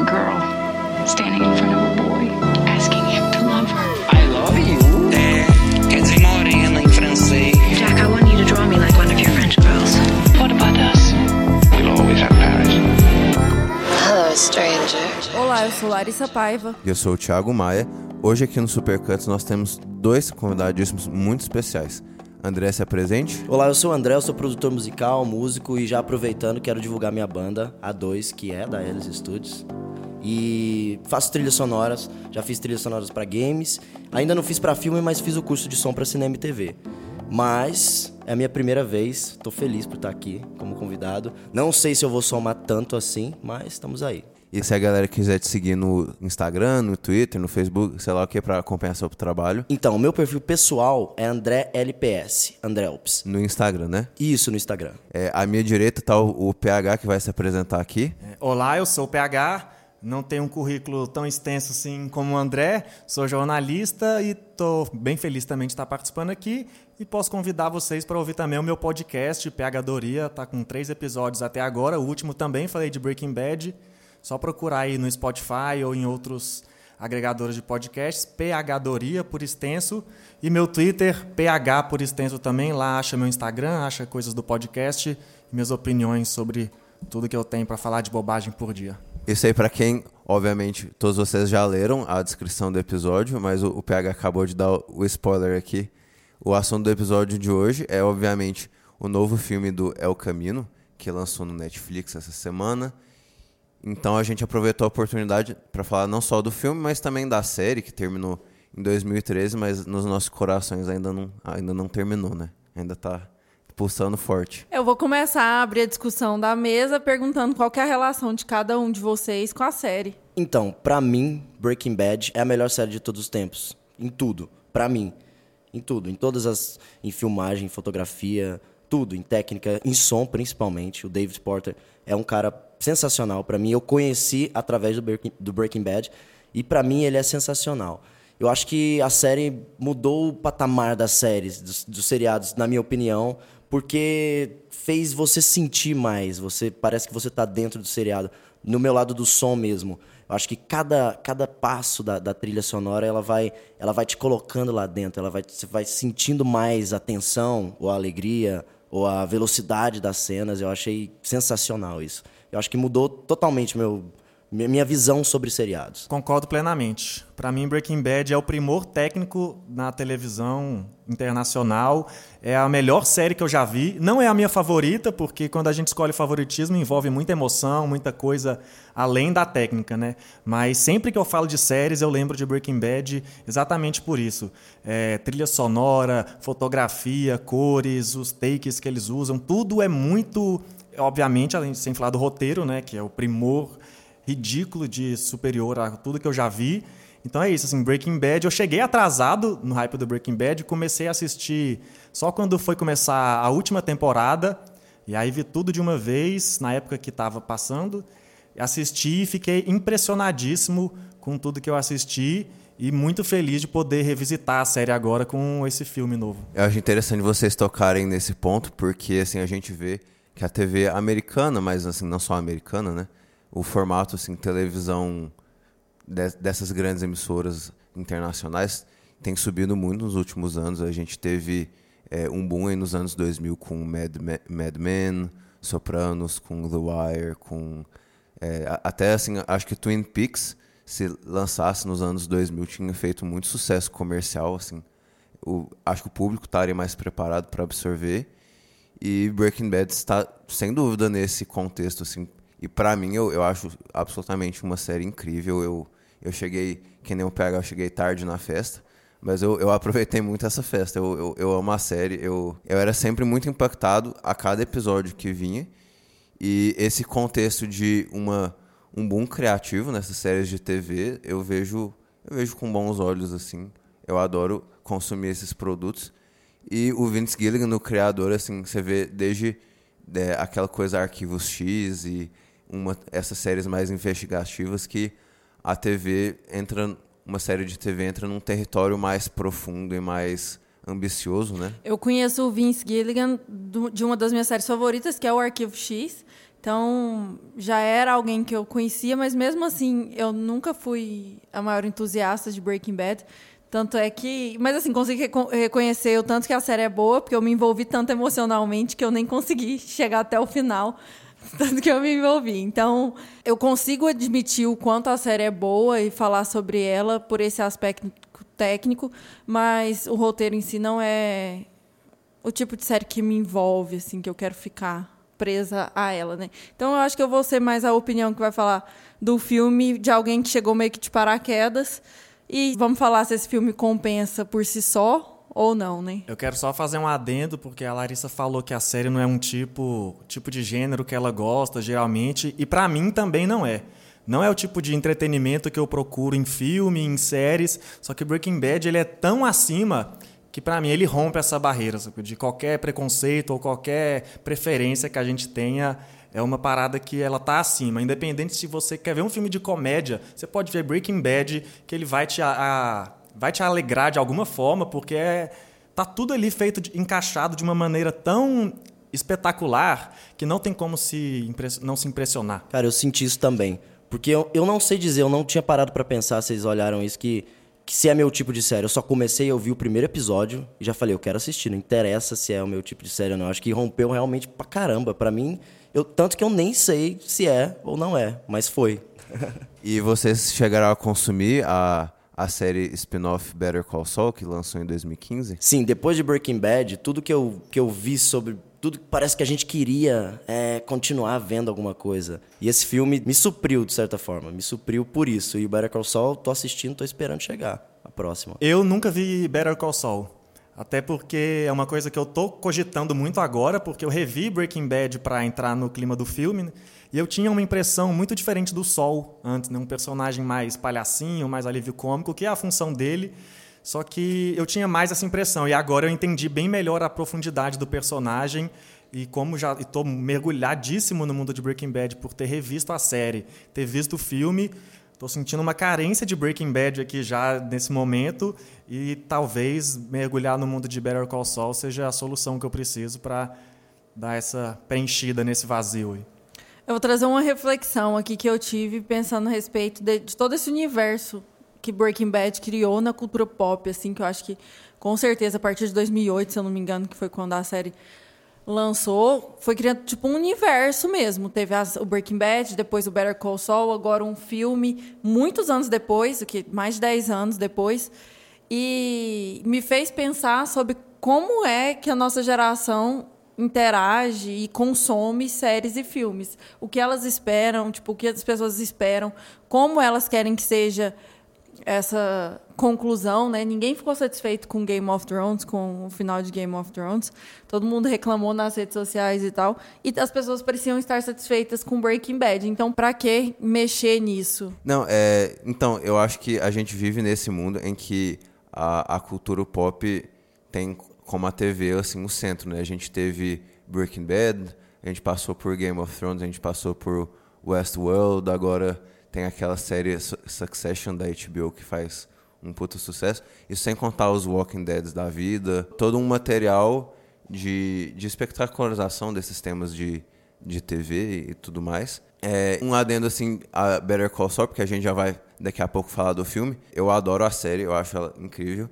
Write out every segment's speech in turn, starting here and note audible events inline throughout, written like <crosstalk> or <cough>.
a girl standing in front of a boy, asking him to love her. I love you. É, quer dizer morena em francês. Jack, I want you to draw me like one of your French girls. What about us? We'll always have Paris. Hello, stranger. Olá, eu sou Larissa Paiva. E eu sou o Thiago Maia. Hoje aqui no Supercuts nós temos dois convidadíssimos muito especiais. André, se apresente. Olá, eu sou o André, eu sou produtor musical, músico e já aproveitando quero divulgar minha banda, A2, que é da Elis Studios. E faço trilhas sonoras, já fiz trilhas sonoras para games, ainda não fiz para filme, mas fiz o curso de som para cinema e TV. Mas é a minha primeira vez, tô feliz por estar aqui como convidado. Não sei se eu vou somar tanto assim, mas estamos aí. E se a galera quiser te seguir no Instagram, no Twitter, no Facebook, sei lá o que, pra acompanhar seu trabalho. Então, o meu perfil pessoal é André LPS, André Alpes. No Instagram, né? Isso no Instagram. É, à minha direita tá o, o PH que vai se apresentar aqui. Olá, eu sou o PH. Não tenho um currículo tão extenso assim como o André. Sou jornalista e estou bem feliz também de estar participando aqui. E posso convidar vocês para ouvir também o meu podcast, PH Doria. Está com três episódios até agora. O último também falei de Breaking Bad. Só procurar aí no Spotify ou em outros agregadores de podcasts. PH Doria por extenso. E meu Twitter, PH por extenso também. Lá acha meu Instagram, acha coisas do podcast e minhas opiniões sobre tudo que eu tenho para falar de bobagem por dia. Isso aí pra quem, obviamente, todos vocês já leram a descrição do episódio, mas o, o PH acabou de dar o spoiler aqui. O assunto do episódio de hoje é, obviamente, o novo filme do El Camino, que lançou no Netflix essa semana. Então a gente aproveitou a oportunidade para falar não só do filme, mas também da série, que terminou em 2013, mas nos nossos corações ainda não, ainda não terminou, né? Ainda tá pulsando forte. Eu vou começar a abrir a discussão da mesa perguntando qual que é a relação de cada um de vocês com a série. Então, pra mim, Breaking Bad é a melhor série de todos os tempos. Em tudo. Pra mim. Em tudo. Em todas as. Em filmagem, em fotografia, tudo. Em técnica, em som principalmente. O David Porter é um cara sensacional pra mim. Eu conheci através do Breaking, do Breaking Bad. E pra mim ele é sensacional. Eu acho que a série mudou o patamar das séries, dos, dos seriados, na minha opinião, porque fez você sentir mais. Você parece que você está dentro do seriado. No meu lado do som mesmo. Eu acho que cada, cada passo da, da trilha sonora ela vai, ela vai te colocando lá dentro. Ela vai, você vai sentindo mais a tensão, ou a alegria, ou a velocidade das cenas. Eu achei sensacional isso. Eu acho que mudou totalmente meu, minha visão sobre seriados. Concordo plenamente. Para mim, Breaking Bad é o primor técnico na televisão internacional. É a melhor série que eu já vi. Não é a minha favorita, porque quando a gente escolhe favoritismo envolve muita emoção, muita coisa além da técnica, né? Mas sempre que eu falo de séries, eu lembro de Breaking Bad exatamente por isso. É, trilha sonora, fotografia, cores, os takes que eles usam, tudo é muito. Obviamente, além de sem falar do roteiro, né? Que é o primor ridículo de superior a tudo que eu já vi. Então é isso, assim, Breaking Bad, eu cheguei atrasado no hype do Breaking Bad, comecei a assistir só quando foi começar a última temporada, e aí vi tudo de uma vez, na época que estava passando, assisti e fiquei impressionadíssimo com tudo que eu assisti, e muito feliz de poder revisitar a série agora com esse filme novo. Eu acho interessante vocês tocarem nesse ponto, porque assim a gente vê que a TV americana, mas assim não só americana, né? o formato assim televisão de, dessas grandes emissoras internacionais tem subido muito nos últimos anos. A gente teve é, um boom aí nos anos 2000 com Mad, Mad Men, Sopranos, com The Wire, com é, até assim acho que Twin Peaks se lançasse nos anos 2000 tinha feito muito sucesso comercial assim. O, acho que o público estaria mais preparado para absorver e Breaking Bad está sem dúvida nesse contexto assim e para mim, eu, eu acho absolutamente uma série incrível. Eu, eu cheguei, que nem o PH, eu cheguei tarde na festa. Mas eu, eu aproveitei muito essa festa. Eu, eu, eu amo a série. Eu, eu era sempre muito impactado a cada episódio que vinha. E esse contexto de uma, um boom criativo nessas séries de TV, eu vejo, eu vejo com bons olhos, assim. Eu adoro consumir esses produtos. E o Vince Gilligan, o criador, assim, você vê desde é, aquela coisa Arquivos X e uma, essas séries mais investigativas que a TV entra, uma série de TV entra num território mais profundo e mais ambicioso, né? Eu conheço o Vince Gilligan de uma das minhas séries favoritas, que é o Arquivo X. Então, já era alguém que eu conhecia, mas mesmo assim, eu nunca fui a maior entusiasta de Breaking Bad. Tanto é que. Mas assim, consegui reco- reconhecer o tanto que a série é boa, porque eu me envolvi tanto emocionalmente que eu nem consegui <laughs> chegar até o final. <laughs> Tanto que eu me envolvi. Então, eu consigo admitir o quanto a série é boa e falar sobre ela por esse aspecto técnico, mas o roteiro em si não é o tipo de série que me envolve, assim, que eu quero ficar presa a ela, né? Então eu acho que eu vou ser mais a opinião que vai falar do filme de alguém que chegou meio que de paraquedas. E vamos falar se esse filme compensa por si só ou não, né? Eu quero só fazer um adendo, porque a Larissa falou que a série não é um tipo, tipo de gênero que ela gosta, geralmente, e pra mim também não é. Não é o tipo de entretenimento que eu procuro em filme, em séries, só que Breaking Bad ele é tão acima que pra mim ele rompe essa barreira sabe? de qualquer preconceito ou qualquer preferência que a gente tenha. É uma parada que ela tá acima. Independente se você quer ver um filme de comédia, você pode ver Breaking Bad, que ele vai te, a- a- vai te alegrar de alguma forma, porque é, tá tudo ali feito, de- encaixado de uma maneira tão espetacular que não tem como se não se impressionar. Cara, eu senti isso também. Porque eu, eu não sei dizer, eu não tinha parado pra pensar, vocês olharam isso, que, que se é meu tipo de série. Eu só comecei a ouvir o primeiro episódio e já falei, eu quero assistir, não interessa se é o meu tipo de série ou não. Acho que rompeu realmente pra caramba. Pra mim, eu, tanto que eu nem sei se é ou não é, mas foi. <laughs> E vocês chegaram a consumir a, a série spin-off Better Call Saul, que lançou em 2015? Sim, depois de Breaking Bad, tudo que eu, que eu vi sobre. Tudo que parece que a gente queria é continuar vendo alguma coisa. E esse filme me supriu, de certa forma. Me supriu por isso. E o Better Call Saul, tô assistindo, tô esperando chegar. A próxima. Eu nunca vi Better Call Saul. Até porque é uma coisa que eu tô cogitando muito agora, porque eu revi Breaking Bad para entrar no clima do filme, né? e eu tinha uma impressão muito diferente do Sol antes, né? um personagem mais palhacinho, mais alívio cômico, que é a função dele. Só que eu tinha mais essa impressão e agora eu entendi bem melhor a profundidade do personagem e como já estou mergulhadíssimo no mundo de Breaking Bad por ter revisto a série, ter visto o filme, Tô sentindo uma carência de Breaking Bad aqui já nesse momento e talvez mergulhar no mundo de Better Call Saul seja a solução que eu preciso para dar essa preenchida nesse vazio. aí. Eu vou trazer uma reflexão aqui que eu tive pensando a respeito de, de todo esse universo que Breaking Bad criou na cultura pop, assim, que eu acho que com certeza a partir de 2008, se eu não me engano, que foi quando a série lançou, foi criando tipo um universo mesmo. Teve as- o Breaking Bad, depois o Better Call Saul, agora um filme, muitos anos depois, o que mais de 10 anos depois, e me fez pensar sobre como é que a nossa geração interage e consome séries e filmes. O que elas esperam, tipo, o que as pessoas esperam, como elas querem que seja essa conclusão, né? Ninguém ficou satisfeito com Game of Thrones, com o final de Game of Thrones. Todo mundo reclamou nas redes sociais e tal. E as pessoas pareciam estar satisfeitas com Breaking Bad. Então, pra que mexer nisso? Não, é, então, eu acho que a gente vive nesse mundo em que a, a cultura pop tem como a TV assim, o centro, né? A gente teve Breaking Bad, a gente passou por Game of Thrones, a gente passou por Westworld, agora tem aquela série Su- Succession da HBO que faz um puto sucesso. Isso sem contar os Walking Deads da vida, todo um material de, de espetacularização desses temas de, de TV e tudo mais. É, um adendo assim a Better Call Saul, porque a gente já vai daqui a pouco falar do filme. Eu adoro a série, eu acho ela incrível.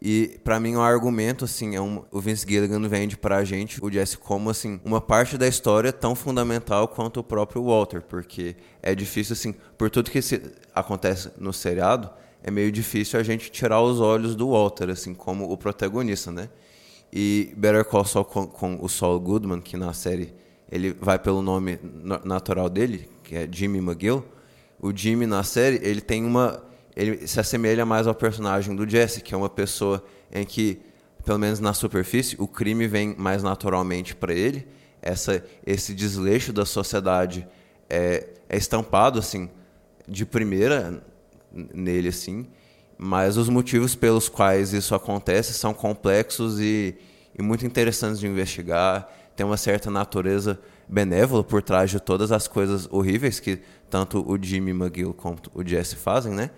E pra mim o argumento assim é um, o Vince Gilligan vende pra gente o Jesse como assim uma parte da história tão fundamental quanto o próprio Walter, porque é difícil assim, por tudo que se, acontece no seriado, é meio difícil a gente tirar os olhos do Walter assim como o protagonista, né? E Better Call Saul com, com o Saul Goodman, que na série ele vai pelo nome na- natural dele, que é Jimmy McGill. O Jimmy na série, ele tem uma ele se assemelha mais ao personagem do Jesse, que é uma pessoa em que, pelo menos na superfície, o crime vem mais naturalmente para ele. Essa esse desleixo da sociedade é, é estampado assim de primeira nele assim, mas os motivos pelos quais isso acontece são complexos e, e muito interessantes de investigar. Tem uma certa natureza benévola por trás de todas as coisas horríveis que tanto o Jimmy McGill quanto o Jesse fazem, né?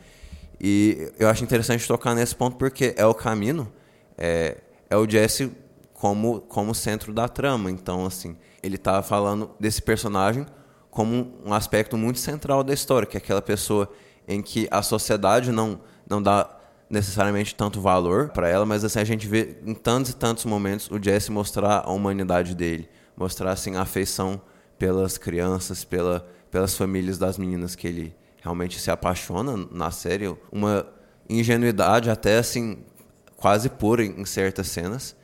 E eu acho interessante tocar nesse ponto porque é o caminho, é, é o Jesse como, como centro da trama. Então, assim, ele tá falando desse personagem como um aspecto muito central da história, que é aquela pessoa em que a sociedade não, não dá necessariamente tanto valor para ela, mas assim a gente vê em tantos e tantos momentos o Jesse mostrar a humanidade dele, mostrar assim a afeição pelas crianças, pela, pelas famílias das meninas que ele realmente se apaixona na série, uma ingenuidade até assim quase pura em certas cenas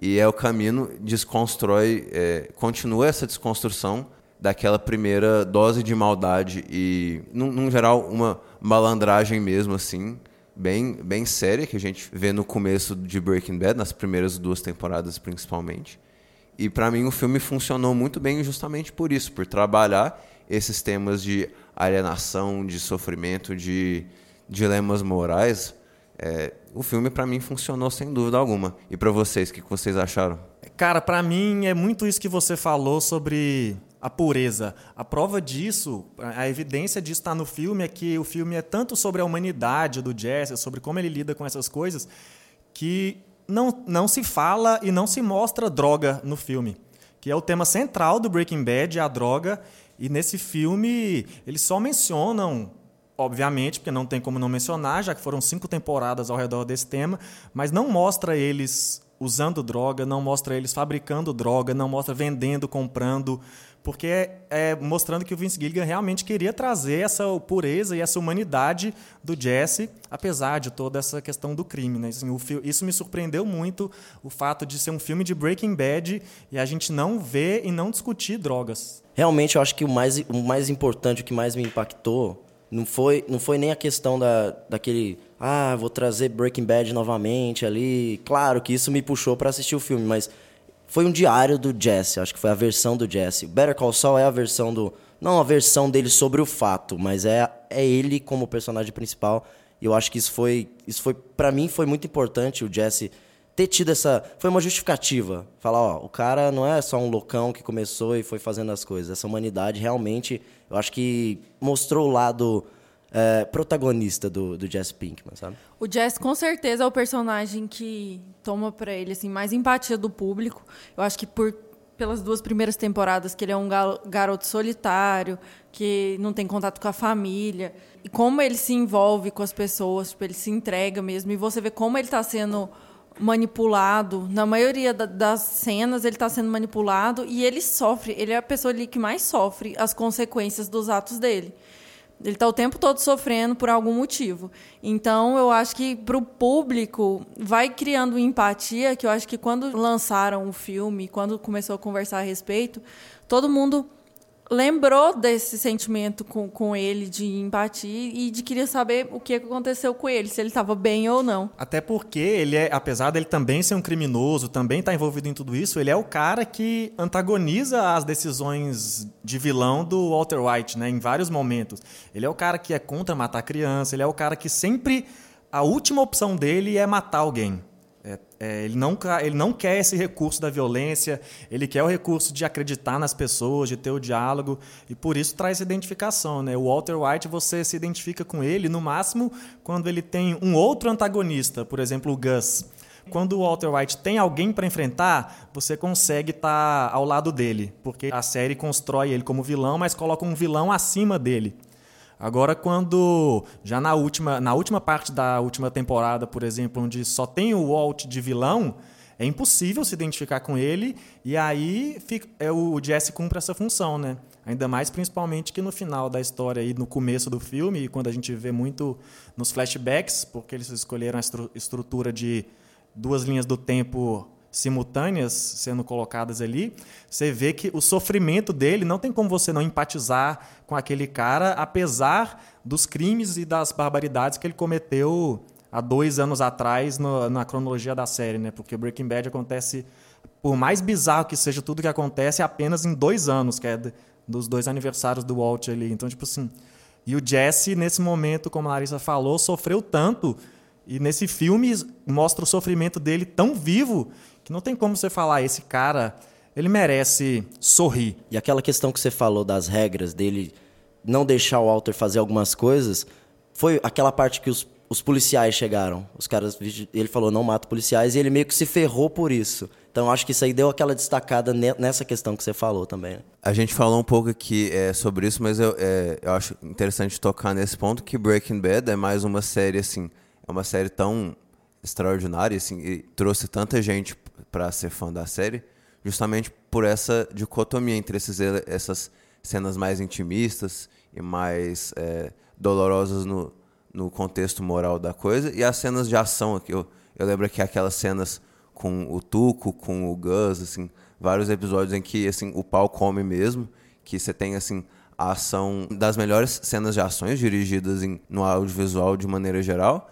e é o caminho desconstrói, é, continua essa desconstrução daquela primeira dose de maldade e, num, num, geral, uma malandragem mesmo, assim, bem, bem séria, que a gente vê no começo de Breaking Bad, nas primeiras duas temporadas principalmente. E para mim o filme funcionou muito bem justamente por isso, por trabalhar esses temas de alienação, de sofrimento, de dilemas morais. É, o filme para mim funcionou sem dúvida alguma. E para vocês, o que vocês acharam? Cara, para mim é muito isso que você falou sobre a pureza. A prova disso, a evidência disso está no filme é que o filme é tanto sobre a humanidade do Jesse, sobre como ele lida com essas coisas, que não, não se fala e não se mostra droga no filme. Que é o tema central do Breaking Bad, a droga. E nesse filme eles só mencionam obviamente, porque não tem como não mencionar, já que foram cinco temporadas ao redor desse tema, mas não mostra eles usando droga, não mostra eles fabricando droga, não mostra vendendo, comprando, porque é, mostrando que o Vince Gilligan realmente queria trazer essa pureza e essa humanidade do Jesse, apesar de toda essa questão do crime. Né? Assim, isso me surpreendeu muito, o fato de ser um filme de Breaking Bad e a gente não ver e não discutir drogas. Realmente, eu acho que o mais, o mais importante, o que mais me impactou, não foi, não foi nem a questão da, daquele, ah, vou trazer Breaking Bad novamente ali. Claro que isso me puxou para assistir o filme, mas foi um diário do Jesse, acho que foi a versão do Jesse. Better Call Saul é a versão do. Não a versão dele sobre o fato, mas é, é ele como personagem principal. E eu acho que isso foi. Isso foi. para mim foi muito importante o Jesse ter tido essa. Foi uma justificativa. Falar, ó, o cara não é só um loucão que começou e foi fazendo as coisas. Essa humanidade realmente, eu acho que mostrou o lado é, protagonista do, do Jesse Pinkman, sabe? O Jesse, com certeza, é o personagem que toma para ele assim mais empatia do público. Eu acho que por pelas duas primeiras temporadas que ele é um garoto solitário, que não tem contato com a família, e como ele se envolve com as pessoas, tipo, ele se entrega mesmo, e você vê como ele está sendo manipulado. Na maioria da, das cenas, ele está sendo manipulado e ele sofre. Ele é a pessoa ali que mais sofre as consequências dos atos dele. Ele está o tempo todo sofrendo por algum motivo. Então, eu acho que para o público vai criando empatia, que eu acho que quando lançaram o filme, quando começou a conversar a respeito, todo mundo lembrou desse sentimento com, com ele de empatia e de querer saber o que aconteceu com ele, se ele estava bem ou não. Até porque ele é, apesar dele também ser um criminoso, também estar tá envolvido em tudo isso, ele é o cara que antagoniza as decisões de vilão do Walter White, né, em vários momentos. Ele é o cara que é contra matar criança, ele é o cara que sempre a última opção dele é matar alguém. É, é, ele, não, ele não quer esse recurso da violência, ele quer o recurso de acreditar nas pessoas, de ter o diálogo, e por isso traz identificação. Né? O Walter White, você se identifica com ele, no máximo, quando ele tem um outro antagonista, por exemplo, o Gus. Quando o Walter White tem alguém para enfrentar, você consegue estar tá ao lado dele, porque a série constrói ele como vilão, mas coloca um vilão acima dele. Agora, quando já na última, na última parte da última temporada, por exemplo, onde só tem o Walt de vilão, é impossível se identificar com ele e aí fica, é, o Jesse cumpre essa função, né? Ainda mais principalmente que no final da história e no começo do filme, quando a gente vê muito nos flashbacks, porque eles escolheram a estru estrutura de duas linhas do tempo simultâneas sendo colocadas ali, você vê que o sofrimento dele não tem como você não empatizar com aquele cara, apesar dos crimes e das barbaridades que ele cometeu há dois anos atrás no, na cronologia da série, né? Porque Breaking Bad acontece, por mais bizarro que seja tudo que acontece, apenas em dois anos, que é dos dois aniversários do Walt ali. Então, tipo assim. E o Jesse, nesse momento, como a Larissa falou, sofreu tanto. E nesse filme mostra o sofrimento dele tão vivo que não tem como você falar, esse cara, ele merece sorrir. E aquela questão que você falou das regras dele não deixar o Walter fazer algumas coisas, foi aquela parte que os, os policiais chegaram. Os caras, ele falou não mata policiais e ele meio que se ferrou por isso. Então acho que isso aí deu aquela destacada nessa questão que você falou também. Né? A gente falou um pouco aqui é, sobre isso, mas eu, é, eu acho interessante tocar nesse ponto que Breaking Bad é mais uma série assim, é uma série tão extraordinária assim, e trouxe tanta gente para ser fã da série, justamente por essa dicotomia entre esses, essas cenas mais intimistas e mais é, dolorosas no, no contexto moral da coisa e as cenas de ação aqui. Eu, eu lembro que aquelas cenas com o Tuco, com o Gus, assim, vários episódios em que assim o pau come mesmo, que você tem assim a ação das melhores cenas de ações dirigidas em, no audiovisual de maneira geral.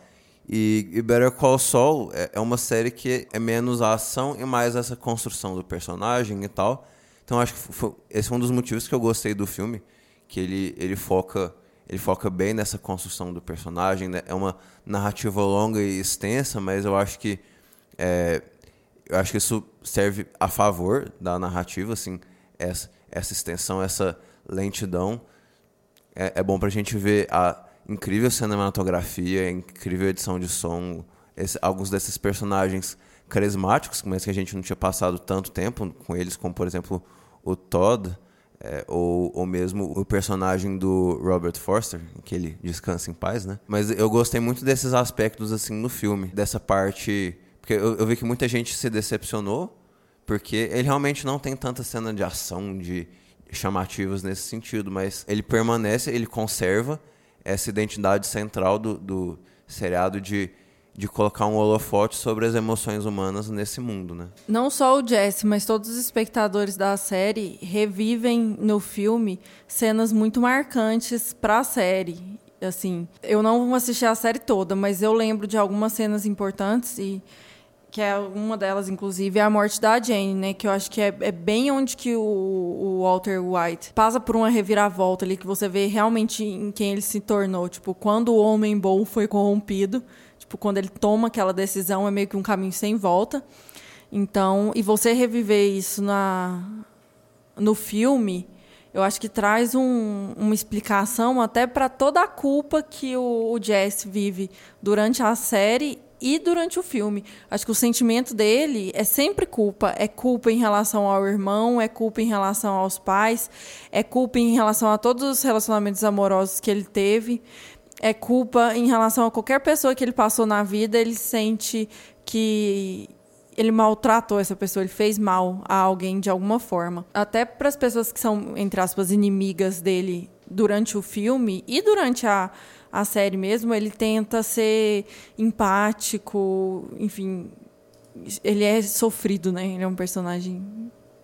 E, e Better Call Saul é, é uma série que é menos a ação e mais essa construção do personagem e tal. Então acho que foi, esse é um dos motivos que eu gostei do filme, que ele, ele foca ele foca bem nessa construção do personagem. Né? É uma narrativa longa e extensa, mas eu acho que é, eu acho que isso serve a favor da narrativa, assim, essa, essa extensão, essa lentidão. É, é bom para a gente ver a incrível cinematografia, incrível edição de som, esse, alguns desses personagens carismáticos, mas que a gente não tinha passado tanto tempo com eles, como por exemplo o Todd, é, ou, ou mesmo o personagem do Robert Forster, que ele descansa em paz, né? Mas eu gostei muito desses aspectos assim no filme, dessa parte, porque eu, eu vi que muita gente se decepcionou, porque ele realmente não tem tanta cena de ação, de chamativas nesse sentido, mas ele permanece, ele conserva essa identidade central do, do seriado de de colocar um holofote sobre as emoções humanas nesse mundo, né? Não só o Jesse, mas todos os espectadores da série revivem no filme cenas muito marcantes para a série. Assim, eu não vou assistir a série toda, mas eu lembro de algumas cenas importantes e que é uma delas, inclusive, é a morte da Jane, né? Que eu acho que é, é bem onde que o, o, Walter White passa por uma reviravolta ali, que você vê realmente em quem ele se tornou. Tipo, quando o homem bom foi corrompido, Tipo, quando ele toma aquela decisão, é meio que um caminho sem volta. Então, e você reviver isso na no filme, eu acho que traz um, uma explicação até para toda a culpa que o, o Jesse vive durante a série e durante o filme. Acho que o sentimento dele é sempre culpa. É culpa em relação ao irmão, é culpa em relação aos pais, é culpa em relação a todos os relacionamentos amorosos que ele teve é culpa em relação a qualquer pessoa que ele passou na vida, ele sente que ele maltratou essa pessoa, ele fez mal a alguém de alguma forma. Até para as pessoas que são, entre aspas, inimigas dele durante o filme e durante a, a série mesmo, ele tenta ser empático, enfim. Ele é sofrido, né? Ele é um personagem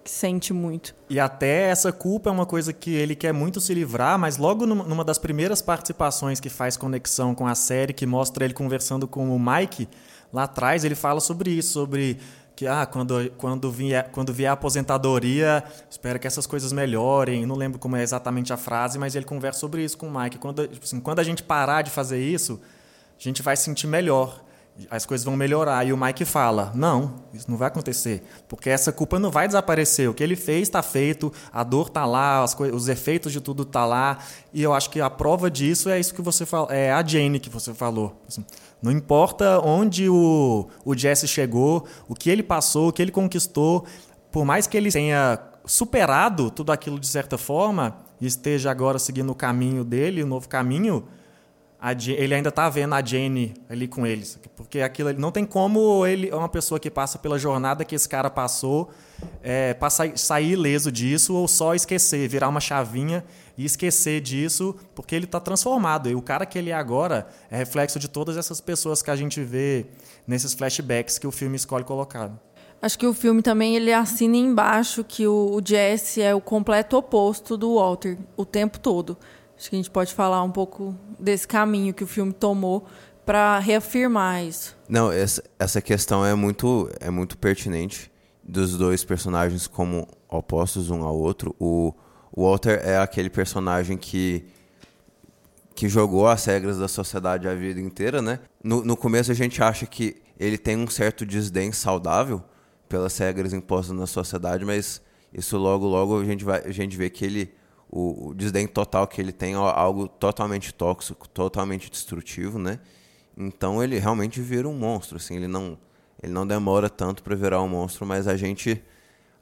sente muito. E até essa culpa é uma coisa que ele quer muito se livrar, mas logo numa das primeiras participações que faz conexão com a série, que mostra ele conversando com o Mike, lá atrás ele fala sobre isso, sobre que ah, quando, quando, vier, quando vier a aposentadoria, espero que essas coisas melhorem. Não lembro como é exatamente a frase, mas ele conversa sobre isso com o Mike. Quando, tipo assim, quando a gente parar de fazer isso, a gente vai se sentir melhor as coisas vão melhorar. E o Mike fala: não, isso não vai acontecer, porque essa culpa não vai desaparecer. O que ele fez está feito, a dor está lá, os efeitos de tudo está lá. E eu acho que a prova disso é isso que você falou, é a Jane que você falou. Assim, não importa onde o, o Jesse chegou, o que ele passou, o que ele conquistou, por mais que ele tenha superado tudo aquilo de certa forma e esteja agora seguindo o caminho dele, o novo caminho ele ainda tá vendo a Jane ali com eles. Porque aquilo não tem como ele uma pessoa que passa pela jornada que esse cara passou é, passar, sair ileso disso ou só esquecer, virar uma chavinha e esquecer disso, porque ele está transformado. E o cara que ele é agora é reflexo de todas essas pessoas que a gente vê nesses flashbacks que o filme escolhe colocar. Acho que o filme também ele assina embaixo que o, o Jesse é o completo oposto do Walter o tempo todo. Acho que a gente pode falar um pouco desse caminho que o filme tomou para reafirmar isso. Não, essa, essa questão é muito, é muito pertinente dos dois personagens como opostos um ao outro. O, Walter é aquele personagem que que jogou as regras da sociedade a vida inteira, né? No, no começo a gente acha que ele tem um certo desdém saudável pelas regras impostas na sociedade, mas isso logo logo a gente vai a gente vê que ele o, o desdém total que ele tem é algo totalmente tóxico, totalmente destrutivo, né? Então ele realmente vira um monstro, assim, ele não ele não demora tanto para virar um monstro, mas a gente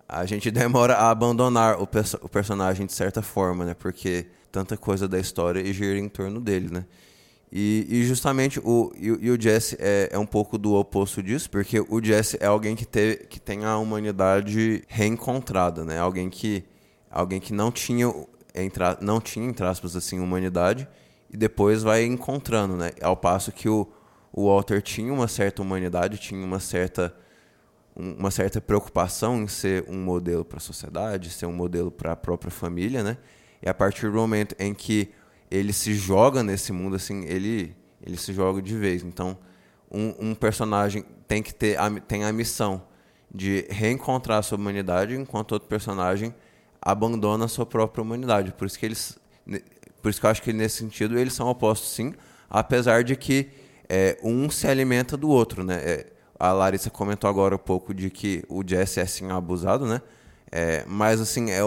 a gente <laughs> demora a abandonar o, perso o personagem de certa forma, né? Porque tanta coisa da história gira em torno dele, né? E, e justamente o, e, e, o Jesse é, é um pouco do oposto disso, porque o Jesse é alguém que, teve, que tem a humanidade reencontrada, né? Alguém que, alguém que não tinha, entra, não tinha, entre aspas, assim, humanidade e depois vai encontrando, né? Ao passo que o, o Walter tinha uma certa humanidade, tinha uma certa, uma certa preocupação em ser um modelo para a sociedade, ser um modelo para a própria família, né? E a partir do momento em que ele se joga nesse mundo assim, ele ele se joga de vez. Então, um, um personagem tem que ter a, tem a missão de reencontrar a sua humanidade, enquanto outro personagem abandona a sua própria humanidade. Por isso que eles por isso que eu acho que nesse sentido eles são opostos sim, apesar de que é, um se alimenta do outro, né? É, a Larissa comentou agora um pouco de que o Jesse é assim abusado, né? É, mas assim, é,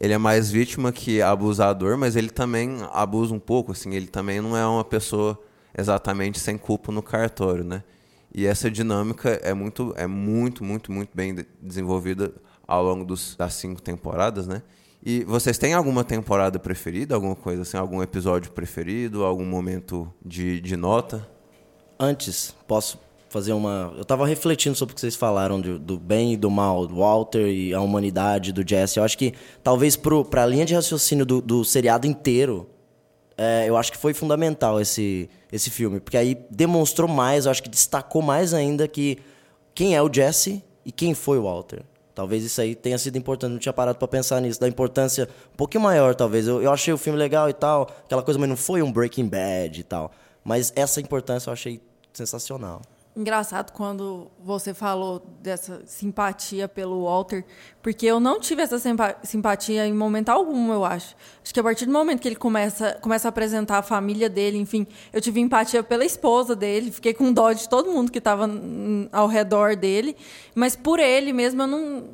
ele é mais vítima que abusador, mas ele também abusa um pouco, assim, ele também não é uma pessoa exatamente sem culpa no cartório, né? E essa dinâmica é muito, é muito, muito, muito bem desenvolvida ao longo dos, das cinco temporadas, né? E vocês têm alguma temporada preferida, alguma coisa assim, algum episódio preferido, algum momento de, de nota? Antes, posso fazer uma. Eu estava refletindo sobre o que vocês falaram do, do, bem e do mal, do Walter e a humanidade, do Jesse. Eu acho que talvez para a linha de raciocínio do, do seriado inteiro, é, eu acho que foi fundamental esse, esse filme, porque aí demonstrou mais, eu acho que destacou mais ainda que quem é o Jesse e quem foi o Walter. Talvez isso aí tenha sido importante, não tinha parado para pensar nisso, da importância um pouquinho maior, talvez. Eu, eu achei o filme legal e tal, aquela coisa, mas não foi um Breaking Bad e tal. Mas essa importância eu achei sensacional. Engraçado quando você falou dessa simpatia pelo Walter, porque eu não tive essa simpatia em momento algum, eu acho. Acho que a partir do momento que ele começa, começa a apresentar a família dele, enfim, eu tive empatia pela esposa dele, fiquei com dó de todo mundo que estava ao redor dele, mas por ele mesmo eu não,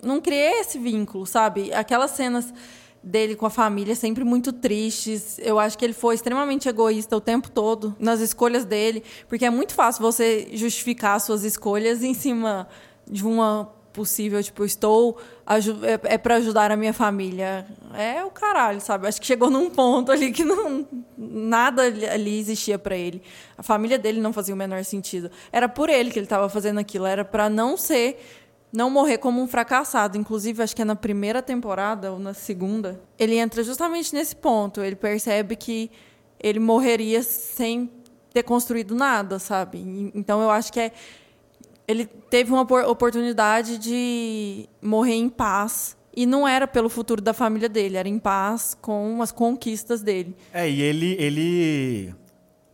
não criei esse vínculo, sabe? Aquelas cenas dele com a família sempre muito tristes. Eu acho que ele foi extremamente egoísta o tempo todo nas escolhas dele, porque é muito fácil você justificar suas escolhas em cima de uma possível, tipo, estou é, é para ajudar a minha família. É o caralho, sabe? Acho que chegou num ponto ali que não nada ali existia para ele. A família dele não fazia o menor sentido. Era por ele que ele estava fazendo aquilo, era para não ser não morrer como um fracassado. Inclusive, acho que é na primeira temporada ou na segunda, ele entra justamente nesse ponto. Ele percebe que ele morreria sem ter construído nada, sabe? Então, eu acho que é ele teve uma oportunidade de morrer em paz e não era pelo futuro da família dele, era em paz com as conquistas dele. É, e ele ele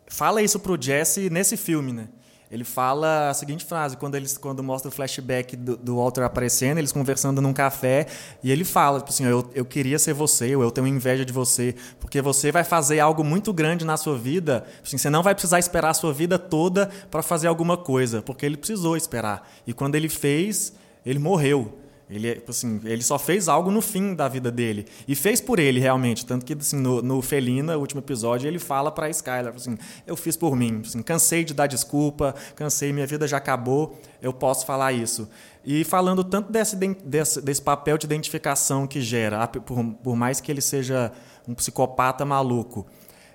fala isso pro Jesse nesse filme, né? Ele fala a seguinte frase, quando, eles, quando mostra o flashback do, do Walter aparecendo, eles conversando num café, e ele fala, tipo assim, eu, eu queria ser você, ou eu tenho inveja de você, porque você vai fazer algo muito grande na sua vida, tipo assim, você não vai precisar esperar a sua vida toda para fazer alguma coisa, porque ele precisou esperar. E quando ele fez, ele morreu. Ele, tipo assim, ele só fez algo no fim da vida dele. E fez por ele, realmente. Tanto que assim, no, no Felina, o último episódio, ele fala pra Skylar, assim, eu fiz por mim. Assim, cansei de dar desculpa, cansei, minha vida já acabou, eu posso falar isso. E falando tanto desse, desse, desse papel de identificação que gera, por, por mais que ele seja um psicopata maluco,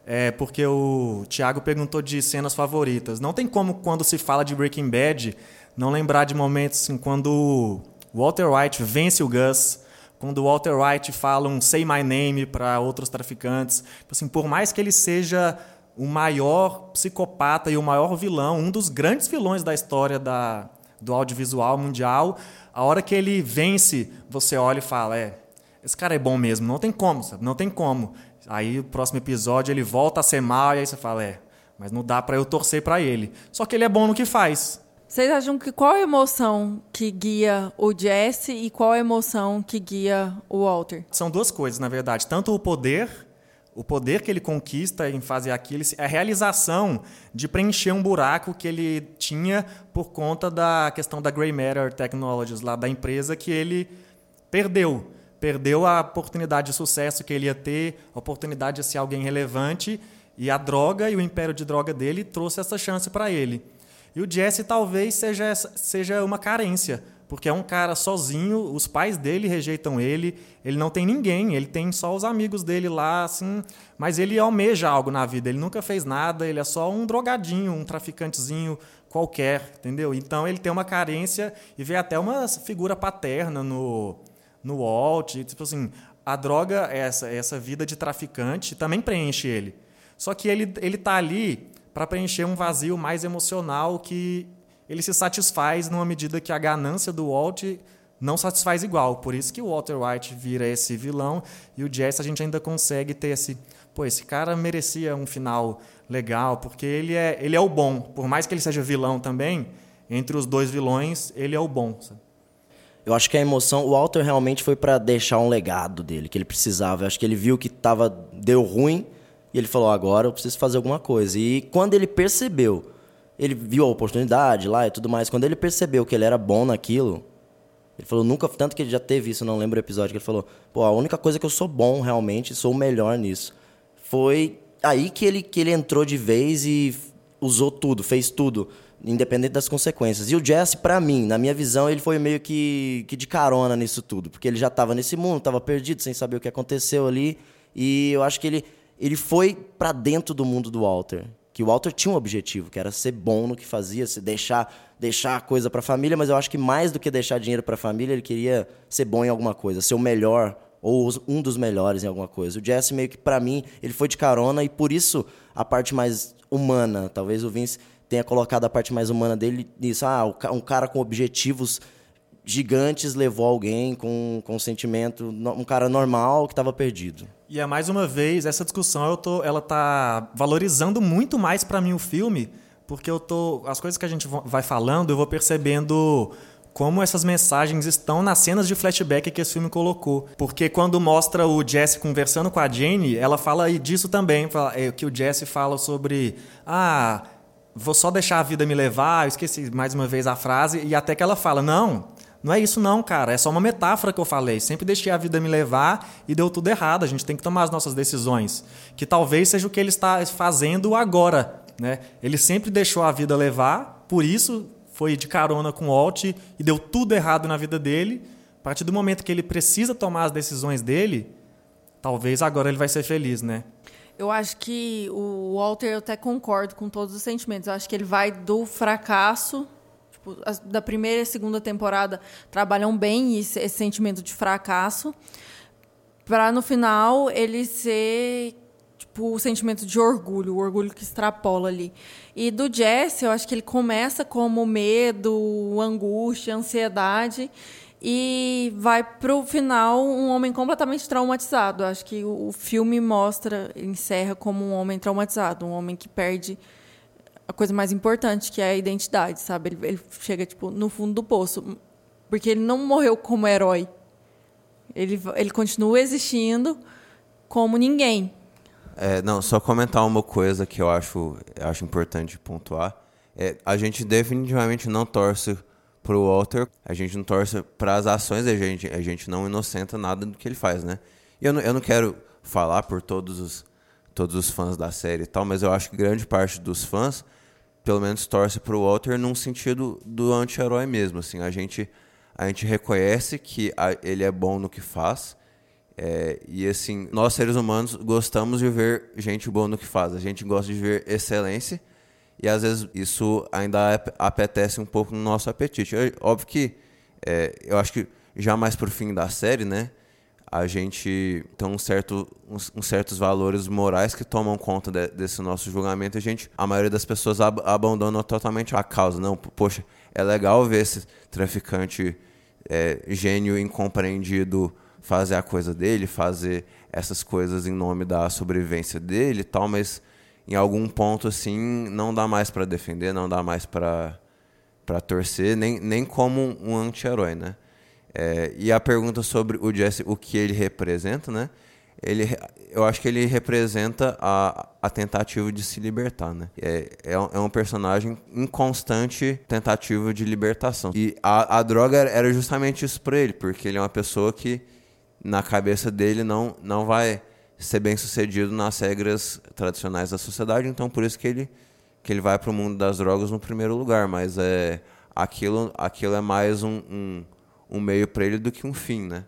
é porque o Thiago perguntou de cenas favoritas. Não tem como, quando se fala de Breaking Bad, não lembrar de momentos assim, quando Walter White vence o Gus. Quando Walter White fala um Say My Name para outros traficantes. Tipo assim, por mais que ele seja o maior psicopata e o maior vilão, um dos grandes vilões da história da, do audiovisual mundial, a hora que ele vence, você olha e fala: é, esse cara é bom mesmo, não tem como, sabe? Não tem como. Aí o próximo episódio ele volta a ser mal e aí você fala: é, mas não dá para eu torcer para ele. Só que ele é bom no que faz. Vocês acham que qual emoção que guia o Jesse e qual emoção que guia o Walter? São duas coisas, na verdade. Tanto o poder, o poder que ele conquista em fazer aquilo, a realização de preencher um buraco que ele tinha por conta da questão da Grey Matter Technologies, lá da empresa que ele perdeu. Perdeu a oportunidade de sucesso que ele ia ter, a oportunidade de ser alguém relevante E a droga e o império de droga dele trouxe essa chance para ele. E o Jesse talvez seja, seja uma carência, porque é um cara sozinho, os pais dele rejeitam ele, ele não tem ninguém, ele tem só os amigos dele lá, assim, mas ele almeja algo na vida, ele nunca fez nada, ele é só um drogadinho, um traficantezinho qualquer, entendeu? Então ele tem uma carência e vê até uma figura paterna no, no Walt, tipo assim, a droga, essa, essa vida de traficante, também preenche ele. Só que ele, ele tá ali para preencher um vazio mais emocional que ele se satisfaz numa medida que a ganância do Walt não satisfaz igual. Por isso que o Walter White vira esse vilão e o Jesse a gente ainda consegue ter esse, pô, esse cara merecia um final legal, porque ele é, ele é o bom, por mais que ele seja vilão também, entre os dois vilões, ele é o bom. Eu acho que a emoção, o Walter realmente foi para deixar um legado dele, que ele precisava. Eu acho que ele viu que tava deu ruim e ele falou: "Agora eu preciso fazer alguma coisa". E quando ele percebeu, ele viu a oportunidade lá e tudo mais, quando ele percebeu que ele era bom naquilo, ele falou nunca tanto que ele já teve isso, não lembro o episódio que ele falou: "Pô, a única coisa que eu sou bom realmente, sou o melhor nisso". Foi aí que ele que ele entrou de vez e usou tudo, fez tudo independente das consequências. E o Jesse, para mim, na minha visão, ele foi meio que, que de carona nisso tudo, porque ele já estava nesse mundo, estava perdido, sem saber o que aconteceu ali, e eu acho que ele, ele foi para dentro do mundo do Walter. Que o Walter tinha um objetivo, que era ser bom no que fazia, se deixar deixar a coisa para a família, mas eu acho que mais do que deixar dinheiro para a família, ele queria ser bom em alguma coisa, ser o melhor ou um dos melhores em alguma coisa. O Jesse meio que para mim, ele foi de carona e por isso a parte mais humana, talvez o Vince tenha colocado a parte mais humana dele nisso. Ah, um cara com objetivos gigantes levou alguém com, com um sentimento, um cara normal que estava perdido. E é mais uma vez essa discussão eu tô, ela tá valorizando muito mais para mim o filme, porque eu tô as coisas que a gente vai falando, eu vou percebendo como essas mensagens estão nas cenas de flashback que esse filme colocou. Porque quando mostra o Jesse conversando com a Jane, ela fala disso também, é, que o Jesse fala sobre ah, vou só deixar a vida me levar, eu esqueci mais uma vez a frase, e até que ela fala: Não, não é isso, não, cara. É só uma metáfora que eu falei. Sempre deixei a vida me levar e deu tudo errado. A gente tem que tomar as nossas decisões. Que talvez seja o que ele está fazendo agora. Né? Ele sempre deixou a vida levar, por isso foi de carona com o Walt e deu tudo errado na vida dele. A partir do momento que ele precisa tomar as decisões dele, talvez agora ele vai ser feliz, né? Eu acho que o Walter, eu até concordo com todos os sentimentos. Eu acho que ele vai do fracasso. Tipo, da primeira e segunda temporada trabalham bem esse, esse sentimento de fracasso. Para no final ele ser tipo, o sentimento de orgulho, o orgulho que extrapola ali. E do Jesse, eu acho que ele começa como medo, angústia, ansiedade e vai para o final um homem completamente traumatizado. Acho que o filme mostra, encerra como um homem traumatizado, um homem que perde a coisa mais importante, que é a identidade, sabe? Ele, ele chega tipo no fundo do poço, porque ele não morreu como herói. Ele, ele continua existindo como ninguém. É, não, só comentar uma coisa que eu acho, acho importante pontuar. É, a gente definitivamente não torce pro Walter, a gente não torce para as ações da gente, a gente não inocenta nada do que ele faz, né? E eu não, eu não quero falar por todos os, todos os fãs da série e tal, mas eu acho que grande parte dos fãs, pelo menos, torce pro Walter num sentido do anti-herói mesmo, assim, a gente, a gente reconhece que a, ele é bom no que faz, é, e assim, nós seres humanos gostamos de ver gente boa no que faz, a gente gosta de ver excelência, e às vezes isso ainda apetece um pouco no nosso apetite. É óbvio que é, eu acho que já mais pro fim da série, né? A gente tem um certo, uns, uns certos valores morais que tomam conta de, desse nosso julgamento. A gente, a maioria das pessoas ab abandona totalmente a causa. Não, poxa, é legal ver esse traficante é, gênio incompreendido fazer a coisa dele, fazer essas coisas em nome da sobrevivência dele e tal, mas em algum ponto assim não dá mais para defender, não dá mais para para torcer, nem, nem como um anti-herói, né? É, e a pergunta sobre o Jesse, o que ele representa, né? Ele, eu acho que ele representa a, a tentativa de se libertar, né? É, é, um, é um personagem em constante tentativa de libertação. E a, a droga era justamente isso para ele, porque ele é uma pessoa que na cabeça dele não, não vai ser bem sucedido nas regras tradicionais da sociedade, então por isso que ele que ele vai para o mundo das drogas no primeiro lugar, mas é aquilo aquilo é mais um, um, um meio para ele do que um fim, né?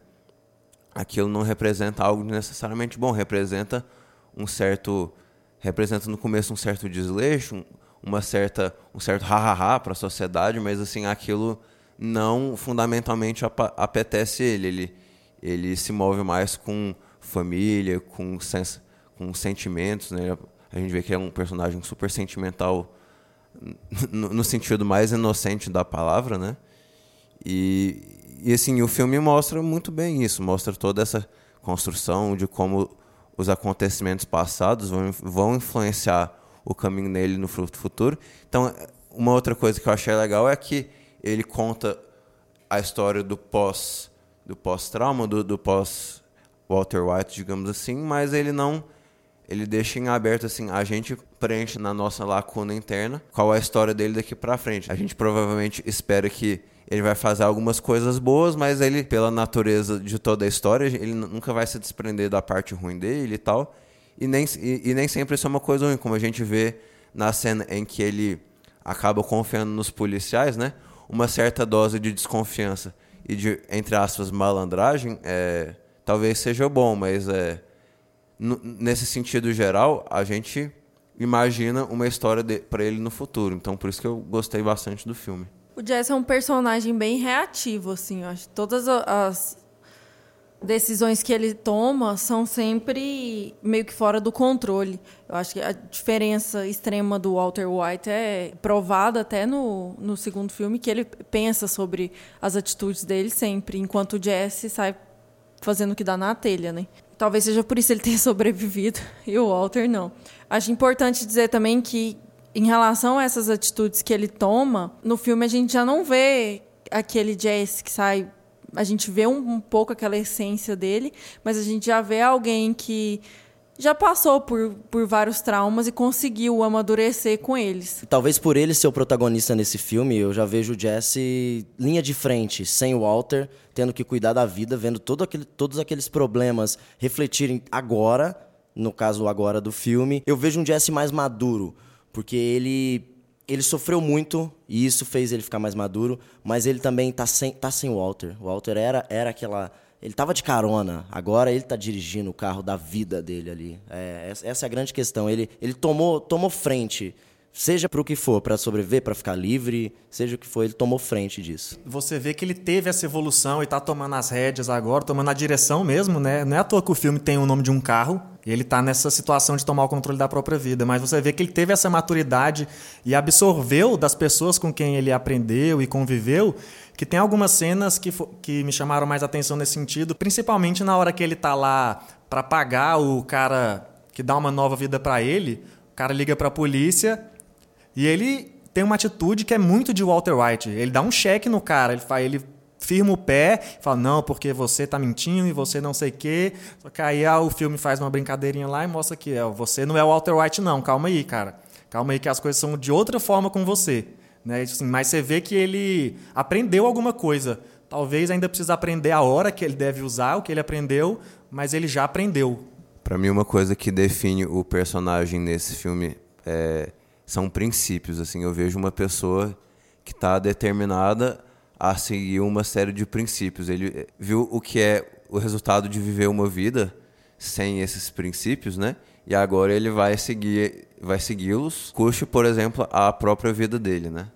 Aquilo não representa algo necessariamente bom, representa um certo representa no começo um certo desleixo, uma certa um certo ha-ha-ha para a sociedade, mas assim aquilo não fundamentalmente ap apetece ele, ele ele se move mais com família, com, sens com sentimentos, né? A gente vê que é um personagem super sentimental no, no sentido mais inocente da palavra, né? E, e assim, o filme mostra muito bem isso, mostra toda essa construção de como os acontecimentos passados vão, vão influenciar o caminho dele no futuro. Então, uma outra coisa que eu achei legal é que ele conta a história do pós do pós-trauma, do, do pós Walter White, digamos assim, mas ele não ele deixa em aberto assim, a gente preenche na nossa lacuna interna qual é a história dele daqui para frente. A gente provavelmente espera que ele vai fazer algumas coisas boas, mas ele, pela natureza de toda a história, ele nunca vai se desprender da parte ruim dele e tal. E nem, e, e nem sempre isso é uma coisa ruim, como a gente vê na cena em que ele acaba confiando nos policiais, né? Uma certa dose de desconfiança e de, entre aspas, malandragem, é, talvez seja bom, mas é, nesse sentido geral, a gente imagina uma história para ele no futuro. Então, por isso que eu gostei bastante do filme. O Jesse é um personagem bem reativo, assim. Acho todas as decisões que ele toma são sempre meio que fora do controle. Eu acho que a diferença extrema do Walter White é provada até no, no segundo filme, que ele pensa sobre as atitudes dele sempre, enquanto o Jesse sai fazendo o que dá na telha, né? Talvez seja por isso ele <laughs> tenha sobrevivido e o Walter não. Acho importante dizer também que, em relação a essas atitudes que ele toma, no filme a gente já não vê aquele Jesse que sai. A gente vê um, um pouco aquela essência dele, mas a gente já vê alguém que já passou por, por vários traumas e conseguiu amadurecer com eles. Talvez por ele ser o protagonista nesse filme, eu já vejo o Jesse linha de frente, sem o Walter, tendo que cuidar da vida, vendo todo aquele, todos aqueles problemas refletirem agora, no caso agora do filme. Eu vejo um Jesse mais maduro, porque ele ele sofreu muito e isso fez ele ficar mais maduro, mas ele também tá sem, tá sem Walter. O Walter era, era aquela ele estava de carona, agora ele está dirigindo o carro da vida dele ali. É, essa é a grande questão. Ele, ele tomou, tomou frente, seja para o que for, para sobreviver, para ficar livre, seja o que for, ele tomou frente disso. Você vê que ele teve essa evolução e está tomando as rédeas agora, tomando a direção mesmo, né? Não é à toa que o filme tem o nome de um carro, e ele está nessa situação de tomar o controle da própria vida, mas você vê que ele teve essa maturidade e absorveu das pessoas com quem ele aprendeu e conviveu que tem algumas cenas que, que me chamaram mais atenção nesse sentido, principalmente na hora que ele tá lá para pagar o cara que dá uma nova vida para ele, o cara liga para a polícia e ele tem uma atitude que é muito de Walter White. Ele dá um cheque no cara, ele faz, ele firma o pé, fala, não, porque você tá mentindo e você não sei o quê. Só que aí ah, o filme faz uma brincadeirinha lá e mostra que é, você não é o Walter White, não. Calma aí, cara. Calma aí que as coisas são de outra forma com você. Né? Assim, mas você vê que ele aprendeu alguma coisa. Talvez ainda precise aprender a hora que ele deve usar o que ele aprendeu, mas ele já aprendeu. Para mim, uma coisa que define o personagem nesse filme é, são princípios. Assim, eu vejo uma pessoa que está determinada a seguir uma série de princípios. Ele eh, viu o que é o resultado de viver uma vida sem esses princípios, né? E agora ele vai seguir, vai segui-los, custe, por exemplo, a própria vida dele, né?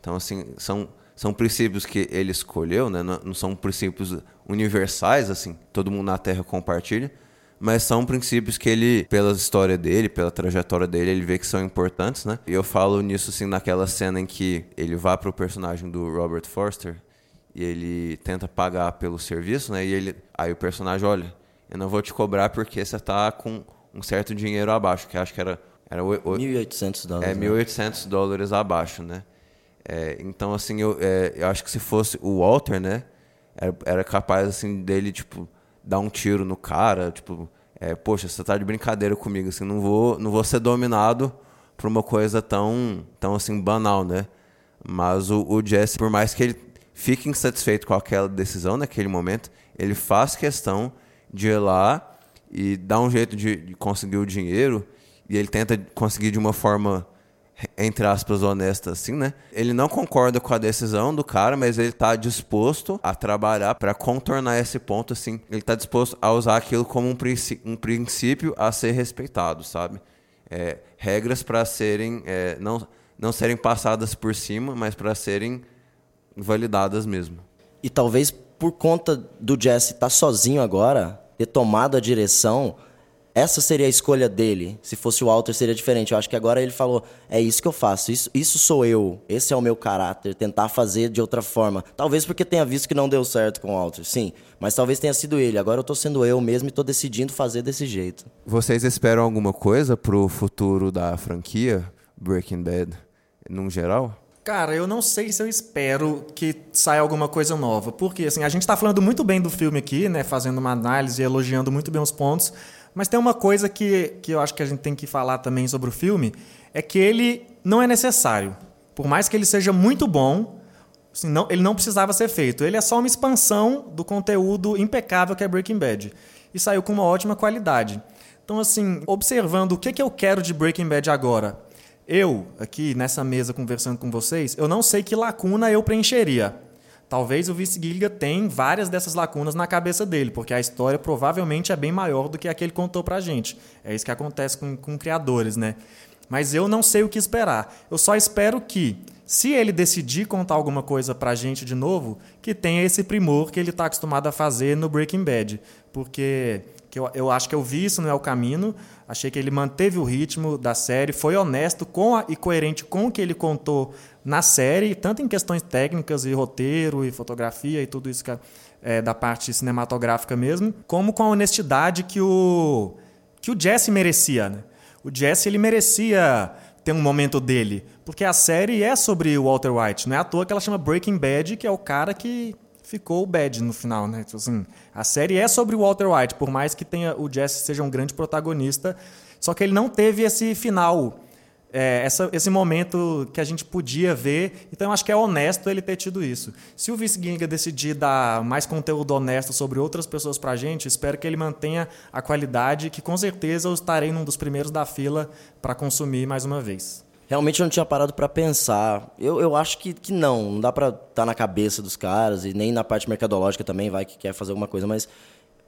Então, assim, são, são princípios que ele escolheu, né? não, não são princípios universais, assim, todo mundo na Terra compartilha, mas são princípios que ele, pela história dele, pela trajetória dele, ele vê que são importantes, né? E eu falo nisso, assim, naquela cena em que ele vai pro personagem do Robert Forster e ele tenta pagar pelo serviço, né? E ele, aí o personagem, olha, eu não vou te cobrar porque você tá com um certo dinheiro abaixo, que acho que era... era 1.800 dólares. É, 1.800 né? dólares abaixo, né? É, então, assim, eu, é, eu acho que se fosse o Walter, né? Era, era, capaz, assim, dele, tipo, dar um tiro no cara, tipo... É, Poxa, você tá de brincadeira comigo, assim, não vou, não vou ser dominado por uma coisa tão, tão assim, banal, né? Mas o, o Jesse, por mais que ele fique insatisfeito com aquela decisão naquele momento, ele faz questão de ir lá e dá um jeito de, de conseguir o dinheiro e ele tenta conseguir de uma forma entre aspas honesta assim, né? Ele não concorda com a decisão do cara, mas ele tá disposto a trabalhar para contornar esse ponto assim. Ele tá disposto a usar aquilo como um, um princípio a ser respeitado, sabe? É, regras para serem é, não não serem passadas por cima, mas para serem validadas mesmo. E talvez por conta do Jesse estar tá sozinho agora, ter tomado a direção, essa seria a escolha dele. Se fosse o Walter, seria diferente. Eu acho que agora ele falou: é isso que eu faço, isso, isso sou eu, esse é o meu caráter, tentar fazer de outra forma. Talvez porque tenha visto que não deu certo com o Walter, sim. Mas talvez tenha sido ele. Agora eu estou sendo eu mesmo e estou decidindo fazer desse jeito. Vocês esperam alguma coisa pro futuro da franquia Breaking Bad, num geral? Cara, eu não sei se eu espero que saia alguma coisa nova. Porque, assim, a gente está falando muito bem do filme aqui, né? Fazendo uma análise e elogiando muito bem os pontos. Mas tem uma coisa que, que eu acho que a gente tem que falar também sobre o filme, é que ele não é necessário. Por mais que ele seja muito bom, assim, não, ele não precisava ser feito. Ele é só uma expansão do conteúdo impecável que é Breaking Bad. E saiu com uma ótima qualidade. Então, assim, observando o que, que eu quero de Breaking Bad agora, eu, aqui nessa mesa conversando com vocês, eu não sei que lacuna eu preencheria. Talvez o Vince Gilligan tenha várias dessas lacunas na cabeça dele, porque a história provavelmente é bem maior do que a que ele contou pra gente. É isso que acontece com, com criadores, né? Mas eu não sei o que esperar. Eu só espero que, se ele decidir contar alguma coisa pra gente de novo, que tenha esse primor que ele está acostumado a fazer no Breaking Bad. Porque eu, eu acho que eu vi isso não é o caminho. Achei que ele manteve o ritmo da série, foi honesto com a, e coerente com o que ele contou na série, tanto em questões técnicas e roteiro e fotografia e tudo isso que é, é, da parte cinematográfica mesmo, como com a honestidade que o que o Jesse merecia. Né? O Jesse ele merecia ter um momento dele, porque a série é sobre o Walter White, não é à toa que ela chama Breaking Bad, que é o cara que ficou o bad no final, né? Tipo assim, a série é sobre o Walter White, por mais que tenha o Jesse seja um grande protagonista, só que ele não teve esse final é, essa, esse momento que a gente podia ver. Então, acho que é honesto ele ter tido isso. Se o Vice Ginga decidir dar mais conteúdo honesto sobre outras pessoas para a gente, espero que ele mantenha a qualidade, que com certeza eu estarei num dos primeiros da fila para consumir mais uma vez. Realmente eu não tinha parado para pensar. Eu, eu acho que, que não. Não dá para estar tá na cabeça dos caras e nem na parte mercadológica também vai que quer fazer alguma coisa. Mas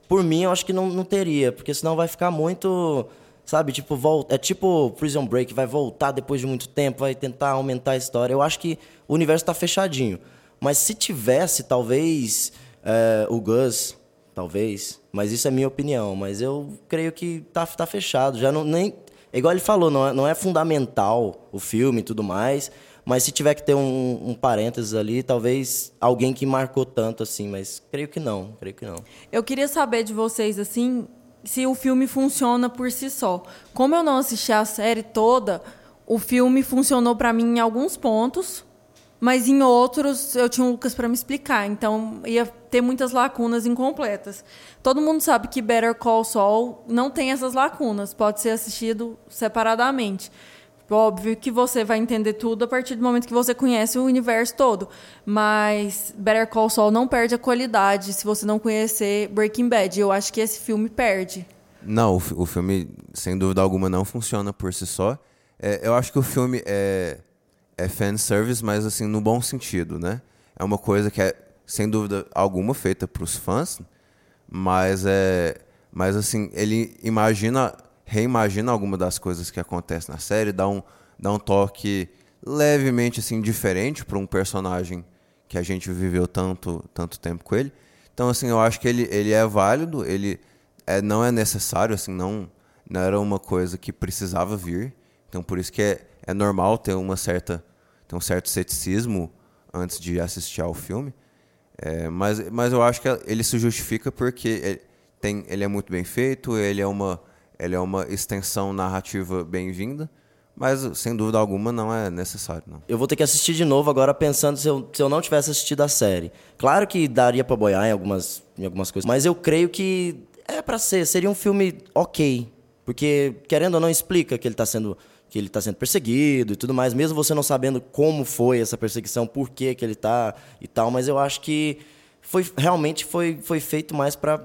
por mim eu acho que não, não teria, porque senão vai ficar muito sabe? Tipo, volta, é tipo Prison Break, vai voltar depois de muito tempo, vai tentar aumentar a história. Eu acho que o universo está fechadinho. Mas se tivesse, talvez, é, o Gus, talvez, mas isso é minha opinião, mas eu creio que tá, tá fechado. Já não, nem, igual ele falou, não é, não é fundamental o filme e tudo mais, mas se tiver que ter um, um parênteses ali, talvez alguém que marcou tanto assim, mas creio que não, creio que não. Eu queria saber de vocês, assim, se o filme funciona por si só. Como eu não assisti a série toda, o filme funcionou para mim em alguns pontos, mas em outros eu tinha o Lucas para me explicar, então ia ter muitas lacunas incompletas. Todo mundo sabe que Better Call Saul não tem essas lacunas, pode ser assistido separadamente. Óbvio que você vai entender tudo a partir do momento que você conhece o universo todo. Mas Better Call Saul não perde a qualidade se você não conhecer Breaking Bad. Eu acho que esse filme perde. Não, o, o filme, sem dúvida alguma, não funciona por si só. É, eu acho que o filme é, é fanservice, mas assim, no bom sentido, né? É uma coisa que é, sem dúvida alguma, feita para os fãs, mas é. Mas assim, ele imagina reimagina alguma das coisas que acontecem na série, dá um, dá um toque levemente assim diferente para um personagem que a gente viveu tanto tanto tempo com ele. Então assim, eu acho que ele, ele é válido, ele é, não é necessário assim, não não era uma coisa que precisava vir. Então por isso que é, é normal ter uma certa ter um certo ceticismo antes de assistir ao filme. É, mas, mas eu acho que ele se justifica porque ele, tem, ele é muito bem feito, ele é uma ele é uma extensão narrativa bem-vinda, mas sem dúvida alguma não é necessário. Não. Eu vou ter que assistir de novo agora pensando se eu, se eu não tivesse assistido a série. Claro que daria para boiar em algumas, em algumas coisas, mas eu creio que é para ser, seria um filme ok, porque querendo ou não explica que ele está sendo que ele está sendo perseguido e tudo mais, mesmo você não sabendo como foi essa perseguição, por que que ele está e tal, mas eu acho que foi realmente foi, foi feito mais para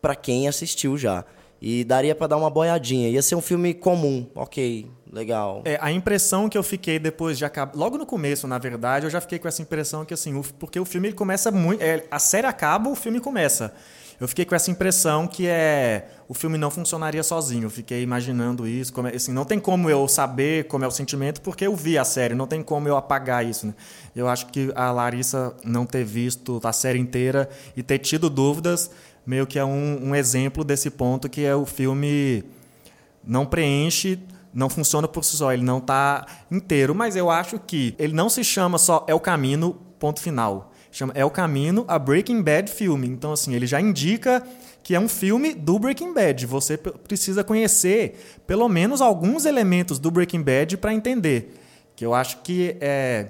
para quem assistiu já. E daria pra dar uma boiadinha. Ia ser um filme comum, ok, legal. É, a impressão que eu fiquei depois de acabar. Logo no começo, na verdade, eu já fiquei com essa impressão que, assim, o- porque o filme começa muito. é, a série acaba, o filme começa. Eu fiquei com essa impressão que é o filme não funcionaria sozinho. Eu fiquei imaginando isso. Como é- assim, não tem como eu saber como é o sentimento, porque eu vi a série, não tem como eu apagar isso. Né? Eu acho que a Larissa não ter visto a série inteira e ter tido dúvidas, meio que é um, um exemplo desse ponto que é o filme não preenche, não funciona por si só, ele não está inteiro, mas eu acho que ele não se chama só É o Caminho, ponto final. Chama É o Caminho, a Breaking Bad filme. Então, assim, ele já indica que é um filme do Breaking Bad. Você precisa conhecer pelo menos alguns elementos do Breaking Bad para entender. Que eu acho que é,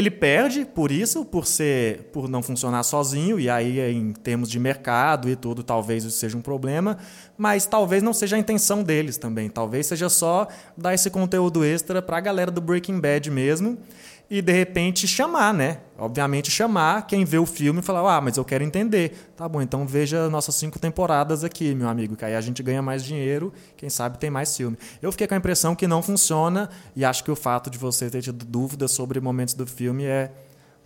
ele perde por isso, por ser, por não funcionar sozinho, e aí em termos de mercado e tudo, talvez isso seja um problema, mas talvez não seja a intenção deles também. Talvez seja só dar esse conteúdo extra para a galera do Breaking Bad mesmo e de repente chamar, né? Obviamente chamar quem vê o filme e falar: "Ah, mas eu quero entender". Tá bom, então veja nossas cinco temporadas aqui, meu amigo, que aí a gente ganha mais dinheiro, quem sabe tem mais filme. Eu fiquei com a impressão que não funciona e acho que o fato de você ter tido dúvidas sobre momentos do filme é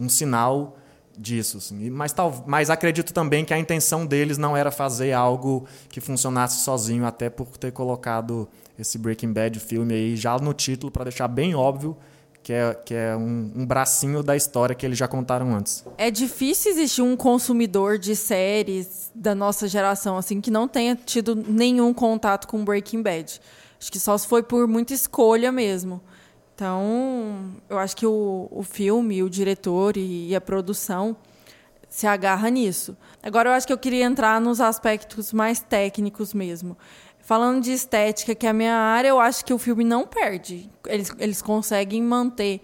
um sinal disso. Assim. Mas, tal, mas acredito também que a intenção deles não era fazer algo que funcionasse sozinho, até por ter colocado esse Breaking Bad filme aí já no título para deixar bem óbvio que é, que é um, um bracinho da história que eles já contaram antes. É difícil existir um consumidor de séries da nossa geração assim que não tenha tido nenhum contato com Breaking Bad. Acho que só se foi por muita escolha mesmo. Então, eu acho que o, o filme, o diretor e, e a produção se agarra nisso. Agora, eu acho que eu queria entrar nos aspectos mais técnicos mesmo. Falando de estética, que é a minha área, eu acho que o filme não perde. Eles, eles conseguem manter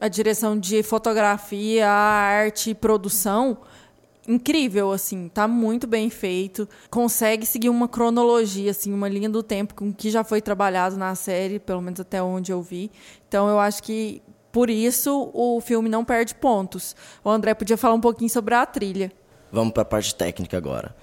a direção de fotografia, arte e produção incrível, assim, tá muito bem feito. Consegue seguir uma cronologia, assim, uma linha do tempo com que já foi trabalhado na série, pelo menos até onde eu vi. Então eu acho que por isso o filme não perde pontos. O André podia falar um pouquinho sobre a trilha. Vamos para a parte técnica agora.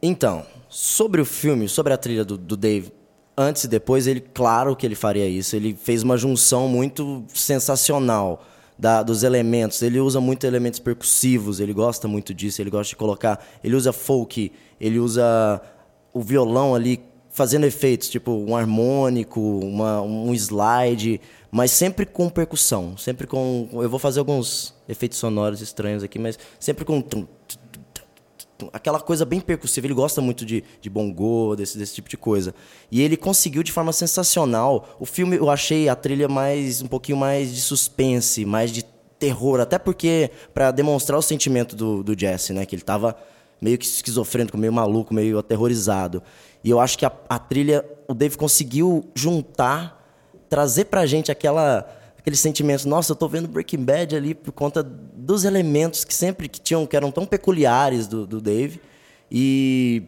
Então, sobre o filme, sobre a trilha do, do Dave, antes e depois, ele, claro que ele faria isso. Ele fez uma junção muito sensacional da- dos elementos. Ele usa muito elementos percussivos, ele gosta muito disso, ele gosta de colocar. Ele usa folk, ele usa o violão ali fazendo efeitos, tipo um harmônico, uma, um slide, mas sempre com percussão, sempre com. Eu vou fazer alguns efeitos sonoros estranhos aqui, mas sempre com aquela coisa bem percussiva. Ele gosta muito de, de bongô, desse, desse tipo de coisa. E ele conseguiu de forma sensacional. O filme eu achei a trilha mais um pouquinho mais de suspense, mais de terror, até porque para demonstrar o sentimento do, do Jesse, né, que ele tava meio que esquizofrênico, meio maluco, meio aterrorizado. E eu acho que a, a trilha, o Dave conseguiu juntar, trazer pra gente aquela aquele sentimento, nossa, eu tô vendo Breaking Bad ali por conta dos elementos que sempre que tinham, que eram tão peculiares do, do Dave. E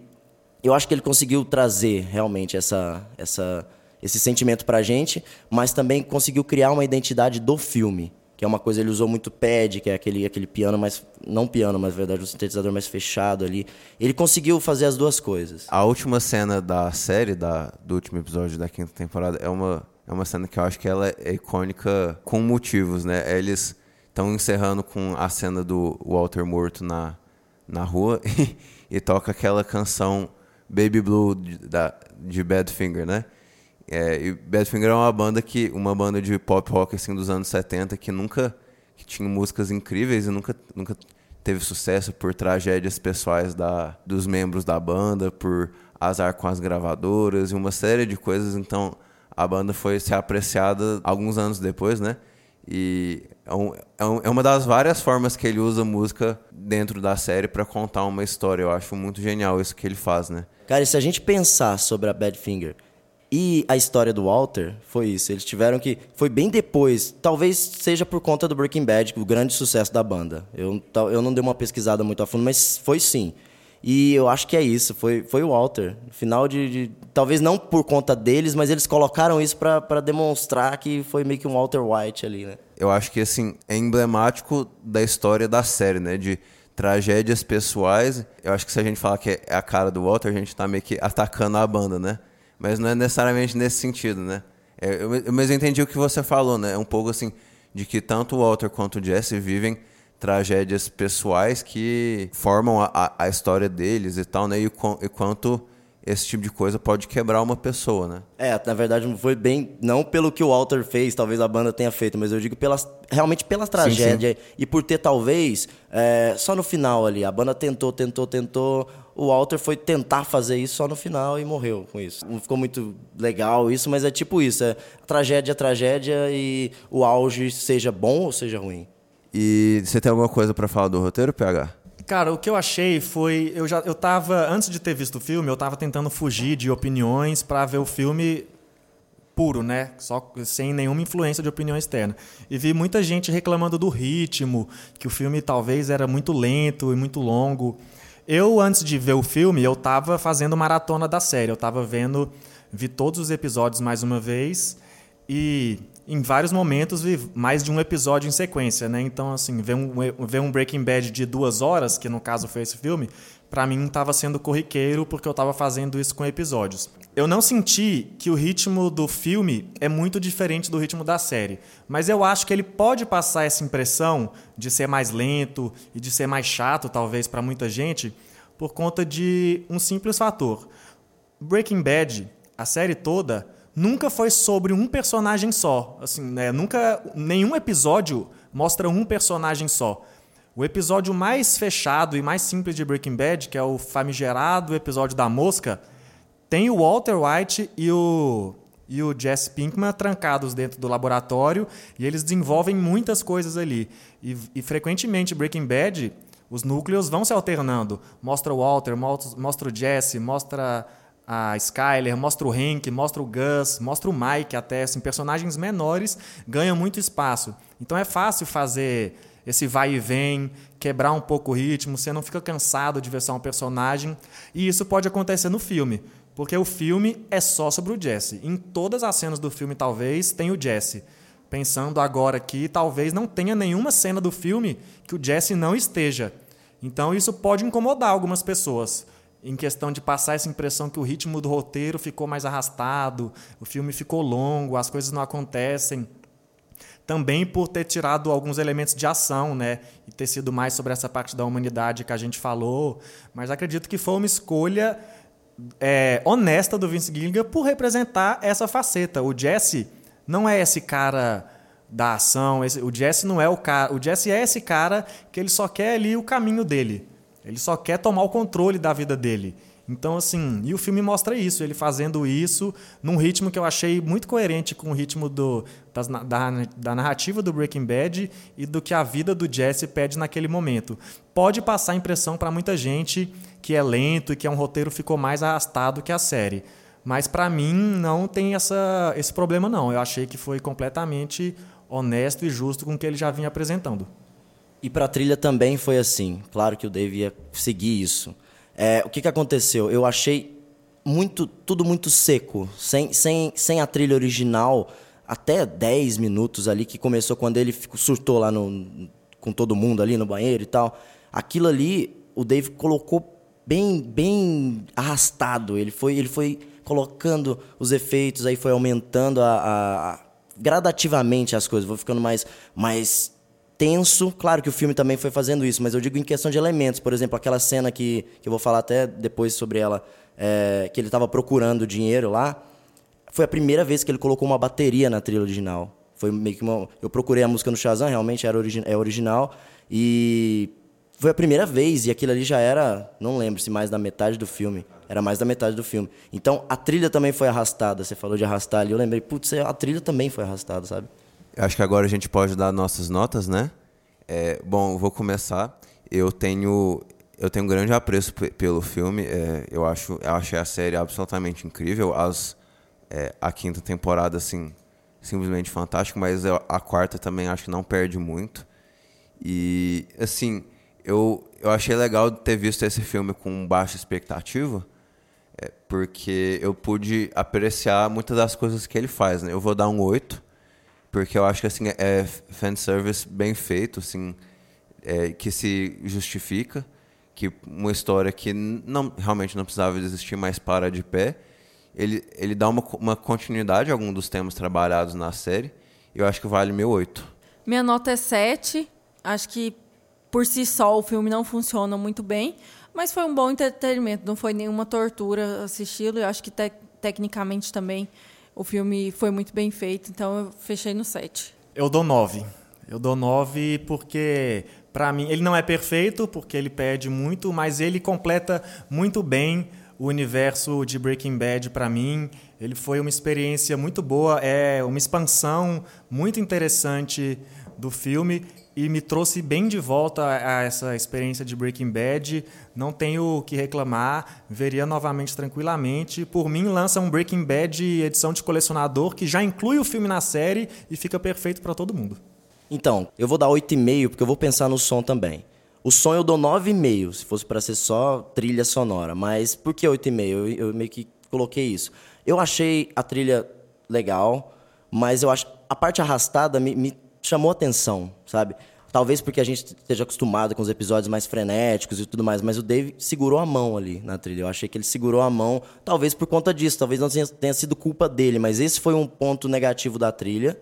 eu acho que ele conseguiu trazer realmente essa, essa, esse sentimento pra gente, mas também conseguiu criar uma identidade do filme, que é uma coisa, ele usou muito pad, que é aquele, aquele piano mais, não piano, mas na verdade, um sintetizador mais fechado ali. Ele conseguiu fazer as duas coisas. A última cena da série, da, do último episódio da quinta temporada, é uma, é uma cena que eu acho que ela é icônica com motivos, né? Eles estão encerrando com a cena do Walter morto na, na rua <laughs> e, e toca aquela canção Baby Blue de, da, de Badfinger, né? É, e Badfinger é uma banda que uma banda de pop rock assim dos anos 70 que nunca que tinha músicas incríveis e nunca nunca teve sucesso por tragédias pessoais da, dos membros da banda, por azar com as gravadoras e uma série de coisas. Então a banda foi ser apreciada alguns anos depois, né? E é, é, um, é uma das várias formas que ele usa música dentro da série para contar uma história. Eu acho muito genial isso que ele faz, né? Cara, e se a gente pensar sobre a Badfinger e a história do Walter, foi isso. Eles tiveram que. Foi bem depois. Talvez seja por conta do Breaking Bad, o grande sucesso da banda. Eu, eu não dei uma pesquisada muito a fundo, mas foi sim. E eu acho que é isso. Foi, foi o Walter. Final de, de Talvez não por conta deles, mas eles colocaram isso para demonstrar que foi meio que um Walter White ali, né? Eu acho que assim é emblemático da história da série, né? De tragédias pessoais, eu acho que se a gente falar que é a cara do Walter, a gente tá meio que atacando a banda, né? Mas não é necessariamente nesse sentido, né? É, eu, mas eu entendi o que você falou, né? É um pouco assim, de que tanto o Walter quanto o Jesse vivem tragédias pessoais que formam a, a, história deles e tal, né? E, e quanto esse tipo de coisa pode quebrar uma pessoa, né? É, na verdade não foi bem, não pelo que o Walter fez, talvez a banda tenha feito, mas eu digo pelas, realmente pela tragédia sim, sim. e por ter talvez é, só no final ali, a banda tentou, tentou, tentou, o Walter foi tentar fazer isso só no final e morreu com isso. Não ficou muito legal isso, mas é tipo isso, é tragédia, tragédia e o auge seja bom ou seja ruim. E você tem alguma coisa para falar do roteiro, PH? Cara, o que eu achei foi. Eu já eu tava. Antes de ter visto o filme, eu tava tentando fugir de opiniões para ver o filme puro, né? Só sem nenhuma influência de opinião externa. E vi muita gente reclamando do ritmo, que o filme talvez era muito lento e muito longo. Eu, antes de ver o filme, eu tava fazendo maratona da série. Eu tava vendo. Vi todos os episódios mais uma vez. E em vários momentos mais de um episódio em sequência, né? Então, assim, ver um, ver um Breaking Bad de duas horas, que no caso foi esse filme, para mim estava sendo corriqueiro porque eu estava fazendo isso com episódios. Eu não senti que o ritmo do filme é muito diferente do ritmo da série, mas eu acho que ele pode passar essa impressão de ser mais lento e de ser mais chato, talvez, para muita gente, por conta de um simples fator. Breaking Bad, a série toda, nunca foi sobre um personagem só. Assim, né? Nunca nenhum episódio mostra um personagem só. O episódio mais fechado e mais simples de Breaking Bad, que é o famigerado episódio da mosca, tem o Walter White e o e o Jesse Pinkman trancados dentro do laboratório e eles desenvolvem muitas coisas ali. E, e frequentemente Breaking Bad, os núcleos vão se alternando. Mostra o Walter, mostra o Jesse, mostra a Skyler, mostra o Hank, mostra o Gus, mostra o Mike até, assim, personagens menores ganham muito espaço. Então é fácil fazer esse vai e vem, quebrar um pouco o ritmo, você não fica cansado de ver só um personagem, e isso pode acontecer no filme, porque o filme é só sobre o Jesse. Em todas as cenas do filme talvez tem o Jesse. Pensando agora aqui, talvez não tenha nenhuma cena do filme que o Jesse não esteja. Então isso pode incomodar algumas pessoas em questão de passar essa impressão que o ritmo do roteiro ficou mais arrastado, o filme ficou longo, as coisas não acontecem. Também por ter tirado alguns elementos de ação, né? E ter sido mais sobre essa parte da humanidade que a gente falou. Mas acredito que foi uma escolha é, honesta do Vince Gilligan por representar essa faceta. O Jesse não é esse cara da ação, esse, o Jesse não é o cara. O Jesse é esse cara que ele só quer ali o caminho dele. Ele só quer tomar o controle da vida dele. Então, assim, e o filme mostra isso, ele fazendo isso num ritmo que eu achei muito coerente com o ritmo do, das, da, da narrativa do Breaking Bad e do que a vida do Jesse pede naquele momento. Pode passar a impressão para muita gente que é lento e que é um roteiro ficou mais arrastado que a série. Mas para mim não tem essa, esse problema não. Eu achei que foi completamente honesto e justo com o que ele já vinha apresentando. E para a trilha também foi assim. Claro que o Dave ia seguir isso. É, o que, que aconteceu? Eu achei muito tudo muito seco, sem, sem, sem a trilha original, até 10 minutos ali, que começou quando ele surtou lá no, com todo mundo ali no banheiro e tal. Aquilo ali, o Dave colocou bem, bem arrastado. Ele foi, ele foi colocando os efeitos, aí foi aumentando a, a, a gradativamente as coisas, vou ficando mais, mais tenso. Claro que o filme também foi fazendo isso, mas eu digo em questão de elementos. Por exemplo, aquela cena que, que eu vou falar até depois sobre ela, é, que ele estava procurando dinheiro lá. Foi a primeira vez que ele colocou uma bateria na trilha original. Foi meio que uma, eu procurei a música no Shazam, realmente era origi é original. E foi a primeira vez, e aquilo ali já era, não lembro se mais da metade do filme. Era mais da metade do filme. Então a trilha também foi arrastada. Você falou de arrastar ali, eu lembrei, putz, a trilha também foi arrastada, sabe? Acho que agora a gente pode dar nossas notas, né? É, bom, vou começar. Eu tenho eu tenho um grande apreço pelo filme. É, eu acho eu achei a série absolutamente incrível. As é, a quinta temporada assim simplesmente fantástico, mas a quarta também acho que não perde muito. E assim eu eu achei legal ter visto esse filme com baixa expectativa. É, porque eu pude apreciar muitas das coisas que ele faz. Né? Eu vou dar um 8 porque eu acho que assim é fanservice bem feito, assim, é, que se justifica, que uma história que não, realmente não precisava existir, mas para de pé. Ele, ele dá uma, uma continuidade a algum dos temas trabalhados na série. Eu acho que vale meu 8. Minha nota é 7. Acho que por si só o filme não funciona muito bem, mas foi um bom entretenimento, não foi nenhuma tortura assisti-lo. Eu acho que te tecnicamente também o filme foi muito bem feito, então eu fechei no 7. Eu dou 9. Eu dou 9 porque para mim ele não é perfeito, porque ele pede muito, mas ele completa muito bem o universo de Breaking Bad para mim. Ele foi uma experiência muito boa, é uma expansão muito interessante do filme e me trouxe bem de volta a essa experiência de Breaking Bad. Não tenho o que reclamar, veria novamente tranquilamente. Por mim, lança um Breaking Bad edição de colecionador que já inclui o filme na série e fica perfeito para todo mundo. Então, eu vou dar 8,5 porque eu vou pensar no som também. O som eu dou 9,5, se fosse para ser só trilha sonora. Mas por que 8,5? Eu, eu meio que coloquei isso. Eu achei a trilha legal, mas eu acho a parte arrastada me, me chamou atenção, sabe? Talvez porque a gente esteja acostumado com os episódios mais frenéticos e tudo mais, mas o Dave segurou a mão ali na trilha. Eu achei que ele segurou a mão, talvez por conta disso, talvez não tenha sido culpa dele, mas esse foi um ponto negativo da trilha.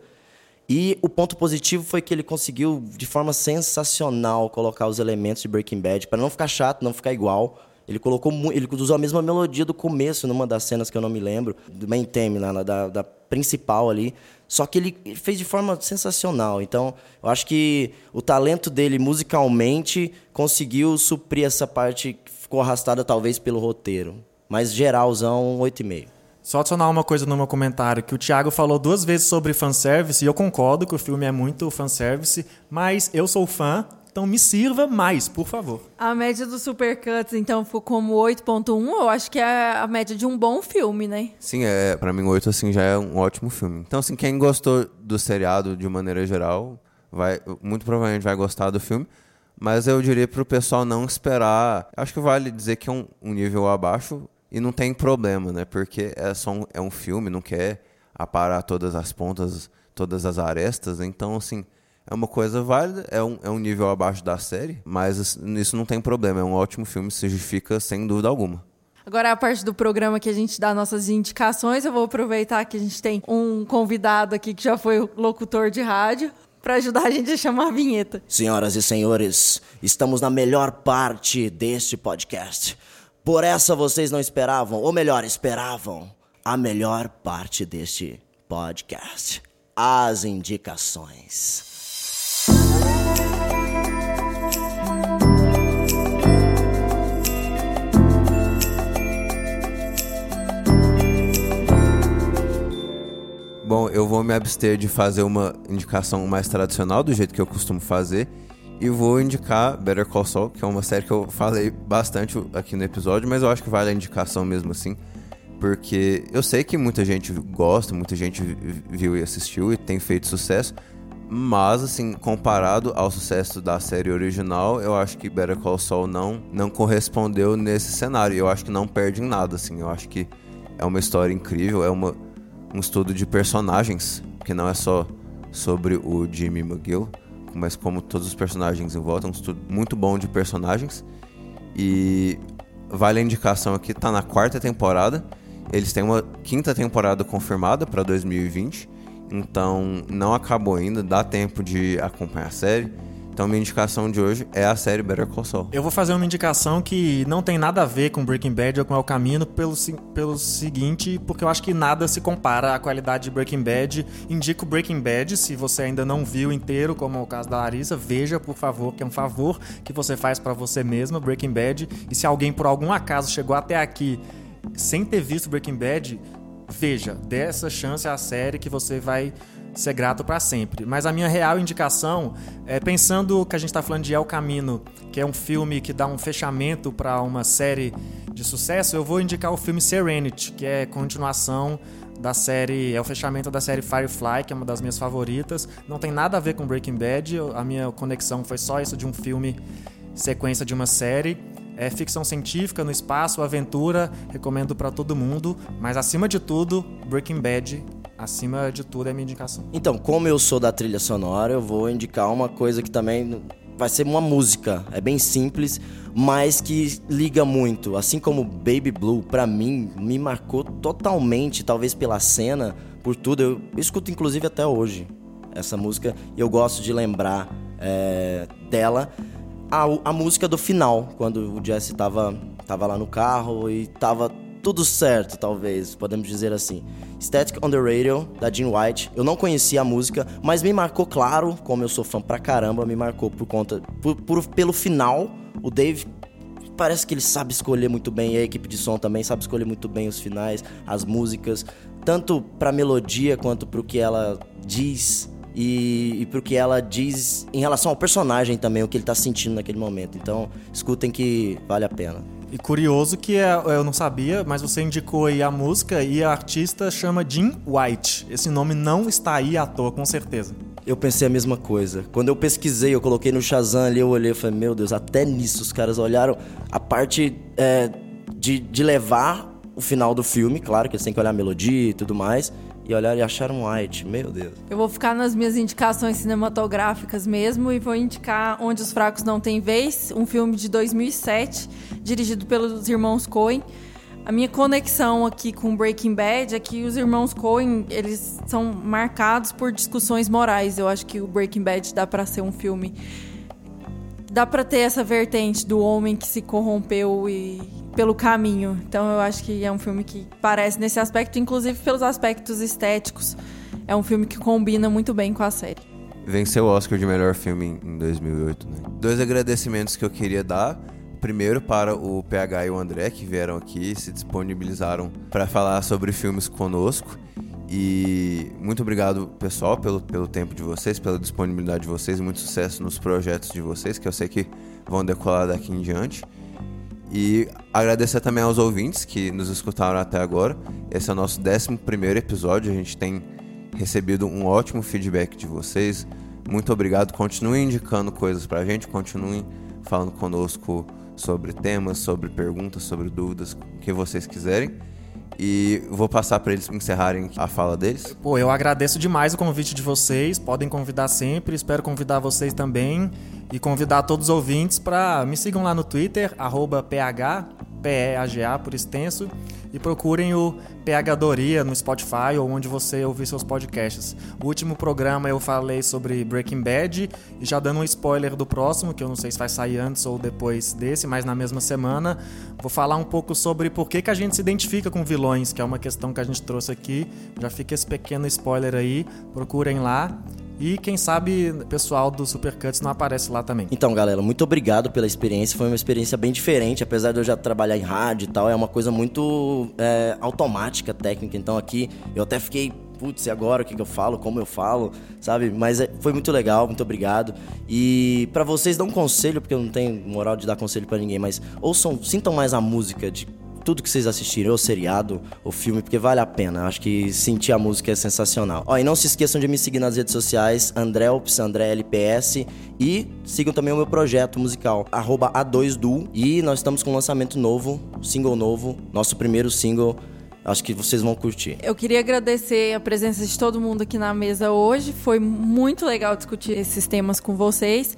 E o ponto positivo foi que ele conseguiu, de forma sensacional, colocar os elementos de Breaking Bad, para não ficar chato, não ficar igual. Ele colocou ele usou a mesma melodia do começo, numa das cenas que eu não me lembro, do main theme, lá, da, da principal ali. Só que ele fez de forma sensacional. Então, eu acho que o talento dele musicalmente conseguiu suprir essa parte que ficou arrastada talvez pelo roteiro. Mas geralzão, 8,5. Só adicionar uma coisa no meu comentário, que o Thiago falou duas vezes sobre fanservice, e eu concordo que o filme é muito fanservice, mas eu sou fã, então me sirva mais, por favor. A média do Supercuts, então, ficou como 8.1. Eu acho que é a média de um bom filme, né? Sim, é, para mim 8 assim já é um ótimo filme. Então, assim, quem gostou do seriado de maneira geral, vai muito provavelmente vai gostar do filme. Mas eu diria pro pessoal não esperar. Acho que vale dizer que é um, um nível abaixo e não tem problema, né? Porque é só um, é um filme, não quer aparar todas as pontas, todas as arestas. Então, assim, é uma coisa válida, é um, é um nível abaixo da série, mas isso não tem problema, é um ótimo filme, se justifica sem dúvida alguma. Agora, a parte do programa que a gente dá nossas indicações, eu vou aproveitar que a gente tem um convidado aqui que já foi locutor de rádio para ajudar a gente a chamar a vinheta. Senhoras e senhores, estamos na melhor parte deste podcast. Por essa vocês não esperavam, ou melhor, esperavam a melhor parte deste podcast: as indicações. Bom, eu vou me abster de fazer uma indicação mais tradicional, do jeito que eu costumo fazer, e vou indicar Better Call Saul, que é uma série que eu falei bastante aqui no episódio, mas eu acho que vale a indicação mesmo assim, porque eu sei que muita gente gosta, muita gente viu e assistiu e tem feito sucesso, mas, assim, comparado ao sucesso da série original, eu acho que Better Call Saul não, não correspondeu nesse cenário. Eu acho que não perde em nada, assim. Eu acho que é uma história incrível, é uma, um estudo de personagens, que não é só sobre o Jimmy McGill, mas como todos os personagens em volta, um estudo muito bom de personagens. E vale a indicação aqui, tá na quarta temporada. Eles têm uma quinta temporada confirmada para 2020. Então não acabou ainda, dá tempo de acompanhar a série. Então minha indicação de hoje é a série Better Call Saul. Eu vou fazer uma indicação que não tem nada a ver com Breaking Bad ou com El Camino pelo, pelo seguinte, porque eu acho que nada se compara à qualidade de Breaking Bad. Indico Breaking Bad, se você ainda não viu inteiro, como é o caso da Larissa, veja, por favor, que é um favor que você faz para você mesma, Breaking Bad. E se alguém por algum acaso chegou até aqui sem ter visto Breaking Bad, veja, dê essa chance à série que você vai ser grato para sempre. Mas a minha real indicação é pensando que a gente está falando de El Camino, que é um filme que dá um fechamento para uma série de sucesso, eu vou indicar o filme Serenity, que é continuação da série, é o fechamento da série Firefly, que é uma das minhas favoritas. Não tem nada a ver com Breaking Bad, a minha conexão foi só isso de um filme sequência de uma série. É ficção científica no espaço, aventura, recomendo para todo mundo, mas acima de tudo, Breaking Bad, acima de tudo é minha indicação. Então, como eu sou da trilha sonora, eu vou indicar uma coisa que também vai ser uma música, é bem simples, mas que liga muito. Assim como Baby Blue, pra mim, me marcou totalmente, talvez pela cena, por tudo. Eu escuto inclusive até hoje essa música e eu gosto de lembrar é, dela. A, a música do final, quando o Jesse tava, tava lá no carro e tava tudo certo, talvez, podemos dizer assim. Static on the Radio, da Jean White. Eu não conhecia a música, mas me marcou, claro, como eu sou fã pra caramba, me marcou por conta. Por, por, pelo final, o Dave parece que ele sabe escolher muito bem, e a equipe de som também sabe escolher muito bem os finais, as músicas, tanto pra melodia quanto pro que ela diz e, e pro que ela diz em relação ao personagem também, o que ele tá sentindo naquele momento. Então, escutem que vale a pena. E curioso que é, eu não sabia, mas você indicou aí a música e a artista chama Jean White. Esse nome não está aí à toa, com certeza. Eu pensei a mesma coisa. Quando eu pesquisei, eu coloquei no Shazam ali, eu olhei e falei, meu Deus, até nisso os caras olharam a parte é, de, de levar o final do filme, claro que eles têm que olhar a melodia e tudo mais, e olharam e acharam White, meu Deus. Eu vou ficar nas minhas indicações cinematográficas mesmo e vou indicar Onde os Fracos Não Têm Vez, um filme de 2007, dirigido pelos irmãos Coen. A minha conexão aqui com Breaking Bad é que os irmãos Coen, eles são marcados por discussões morais. Eu acho que o Breaking Bad dá para ser um filme dá para ter essa vertente do homem que se corrompeu e pelo caminho. Então eu acho que é um filme que parece nesse aspecto, inclusive pelos aspectos estéticos. É um filme que combina muito bem com a série. Venceu o Oscar de melhor filme em 2008, né? Dois agradecimentos que eu queria dar. Primeiro para o PH e o André que vieram aqui e se disponibilizaram para falar sobre filmes conosco. E muito obrigado, pessoal, pelo, pelo tempo de vocês, pela disponibilidade de vocês, muito sucesso nos projetos de vocês, que eu sei que vão decolar daqui em diante. E agradecer também aos ouvintes que nos escutaram até agora. Esse é o nosso 11 episódio. A gente tem recebido um ótimo feedback de vocês. Muito obrigado. Continuem indicando coisas pra gente, continuem falando conosco sobre temas, sobre perguntas, sobre dúvidas, o que vocês quiserem. E vou passar para eles encerrarem a fala deles. Pô, eu agradeço demais o convite de vocês. Podem convidar sempre. Espero convidar vocês também e convidar todos os ouvintes para me sigam lá no Twitter, PH, P-E-A-G-A por extenso, e procurem o PH Doria no Spotify ou onde você ouvir seus podcasts. O último programa eu falei sobre Breaking Bad, e já dando um spoiler do próximo, que eu não sei se vai sair antes ou depois desse, mas na mesma semana, vou falar um pouco sobre por que, que a gente se identifica com vilões, que é uma questão que a gente trouxe aqui. Já fica esse pequeno spoiler aí, procurem lá. E quem sabe o pessoal do Supercuts não aparece lá também. Então, galera, muito obrigado pela experiência. Foi uma experiência bem diferente, apesar de eu já trabalhar em rádio e tal. É uma coisa muito é, automática, técnica. Então, aqui eu até fiquei putz, e agora o que, que eu falo, como eu falo, sabe? Mas é, foi muito legal, muito obrigado. E para vocês dar um conselho, porque eu não tenho moral de dar conselho para ninguém, mas ouçam, sintam mais a música de tudo que vocês assistirem, ou seriado, ou filme, porque vale a pena. Acho que sentir a música é sensacional. Ó, e não se esqueçam de me seguir nas redes sociais, Andrelps, André LPS, e sigam também o meu projeto musical, A2Du. E nós estamos com um lançamento novo, single novo, nosso primeiro single. Acho que vocês vão curtir. Eu queria agradecer a presença de todo mundo aqui na mesa hoje. Foi muito legal discutir esses temas com vocês.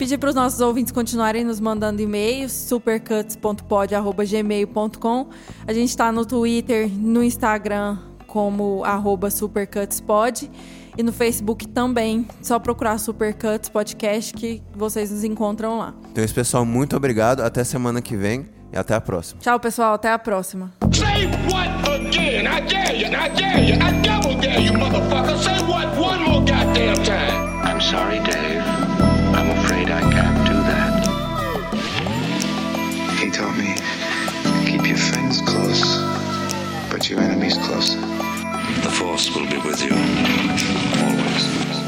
Pedir para os nossos ouvintes continuarem nos mandando e-mails, supercuts.pod.gmail.com. A gente está no Twitter, no Instagram, como arroba supercutspod. E no Facebook também. Só procurar Supercuts Podcast que vocês nos encontram lá. Então, esse pessoal, muito obrigado. Até semana que vem e até a próxima. Tchau, pessoal. Até a próxima. Say what again? I dare you. I dare you. I double dare you, motherfucker. Say what one more goddamn time. I'm sorry, Dave. He taught me, keep your friends close, but your enemies closer. The force will be with you, always.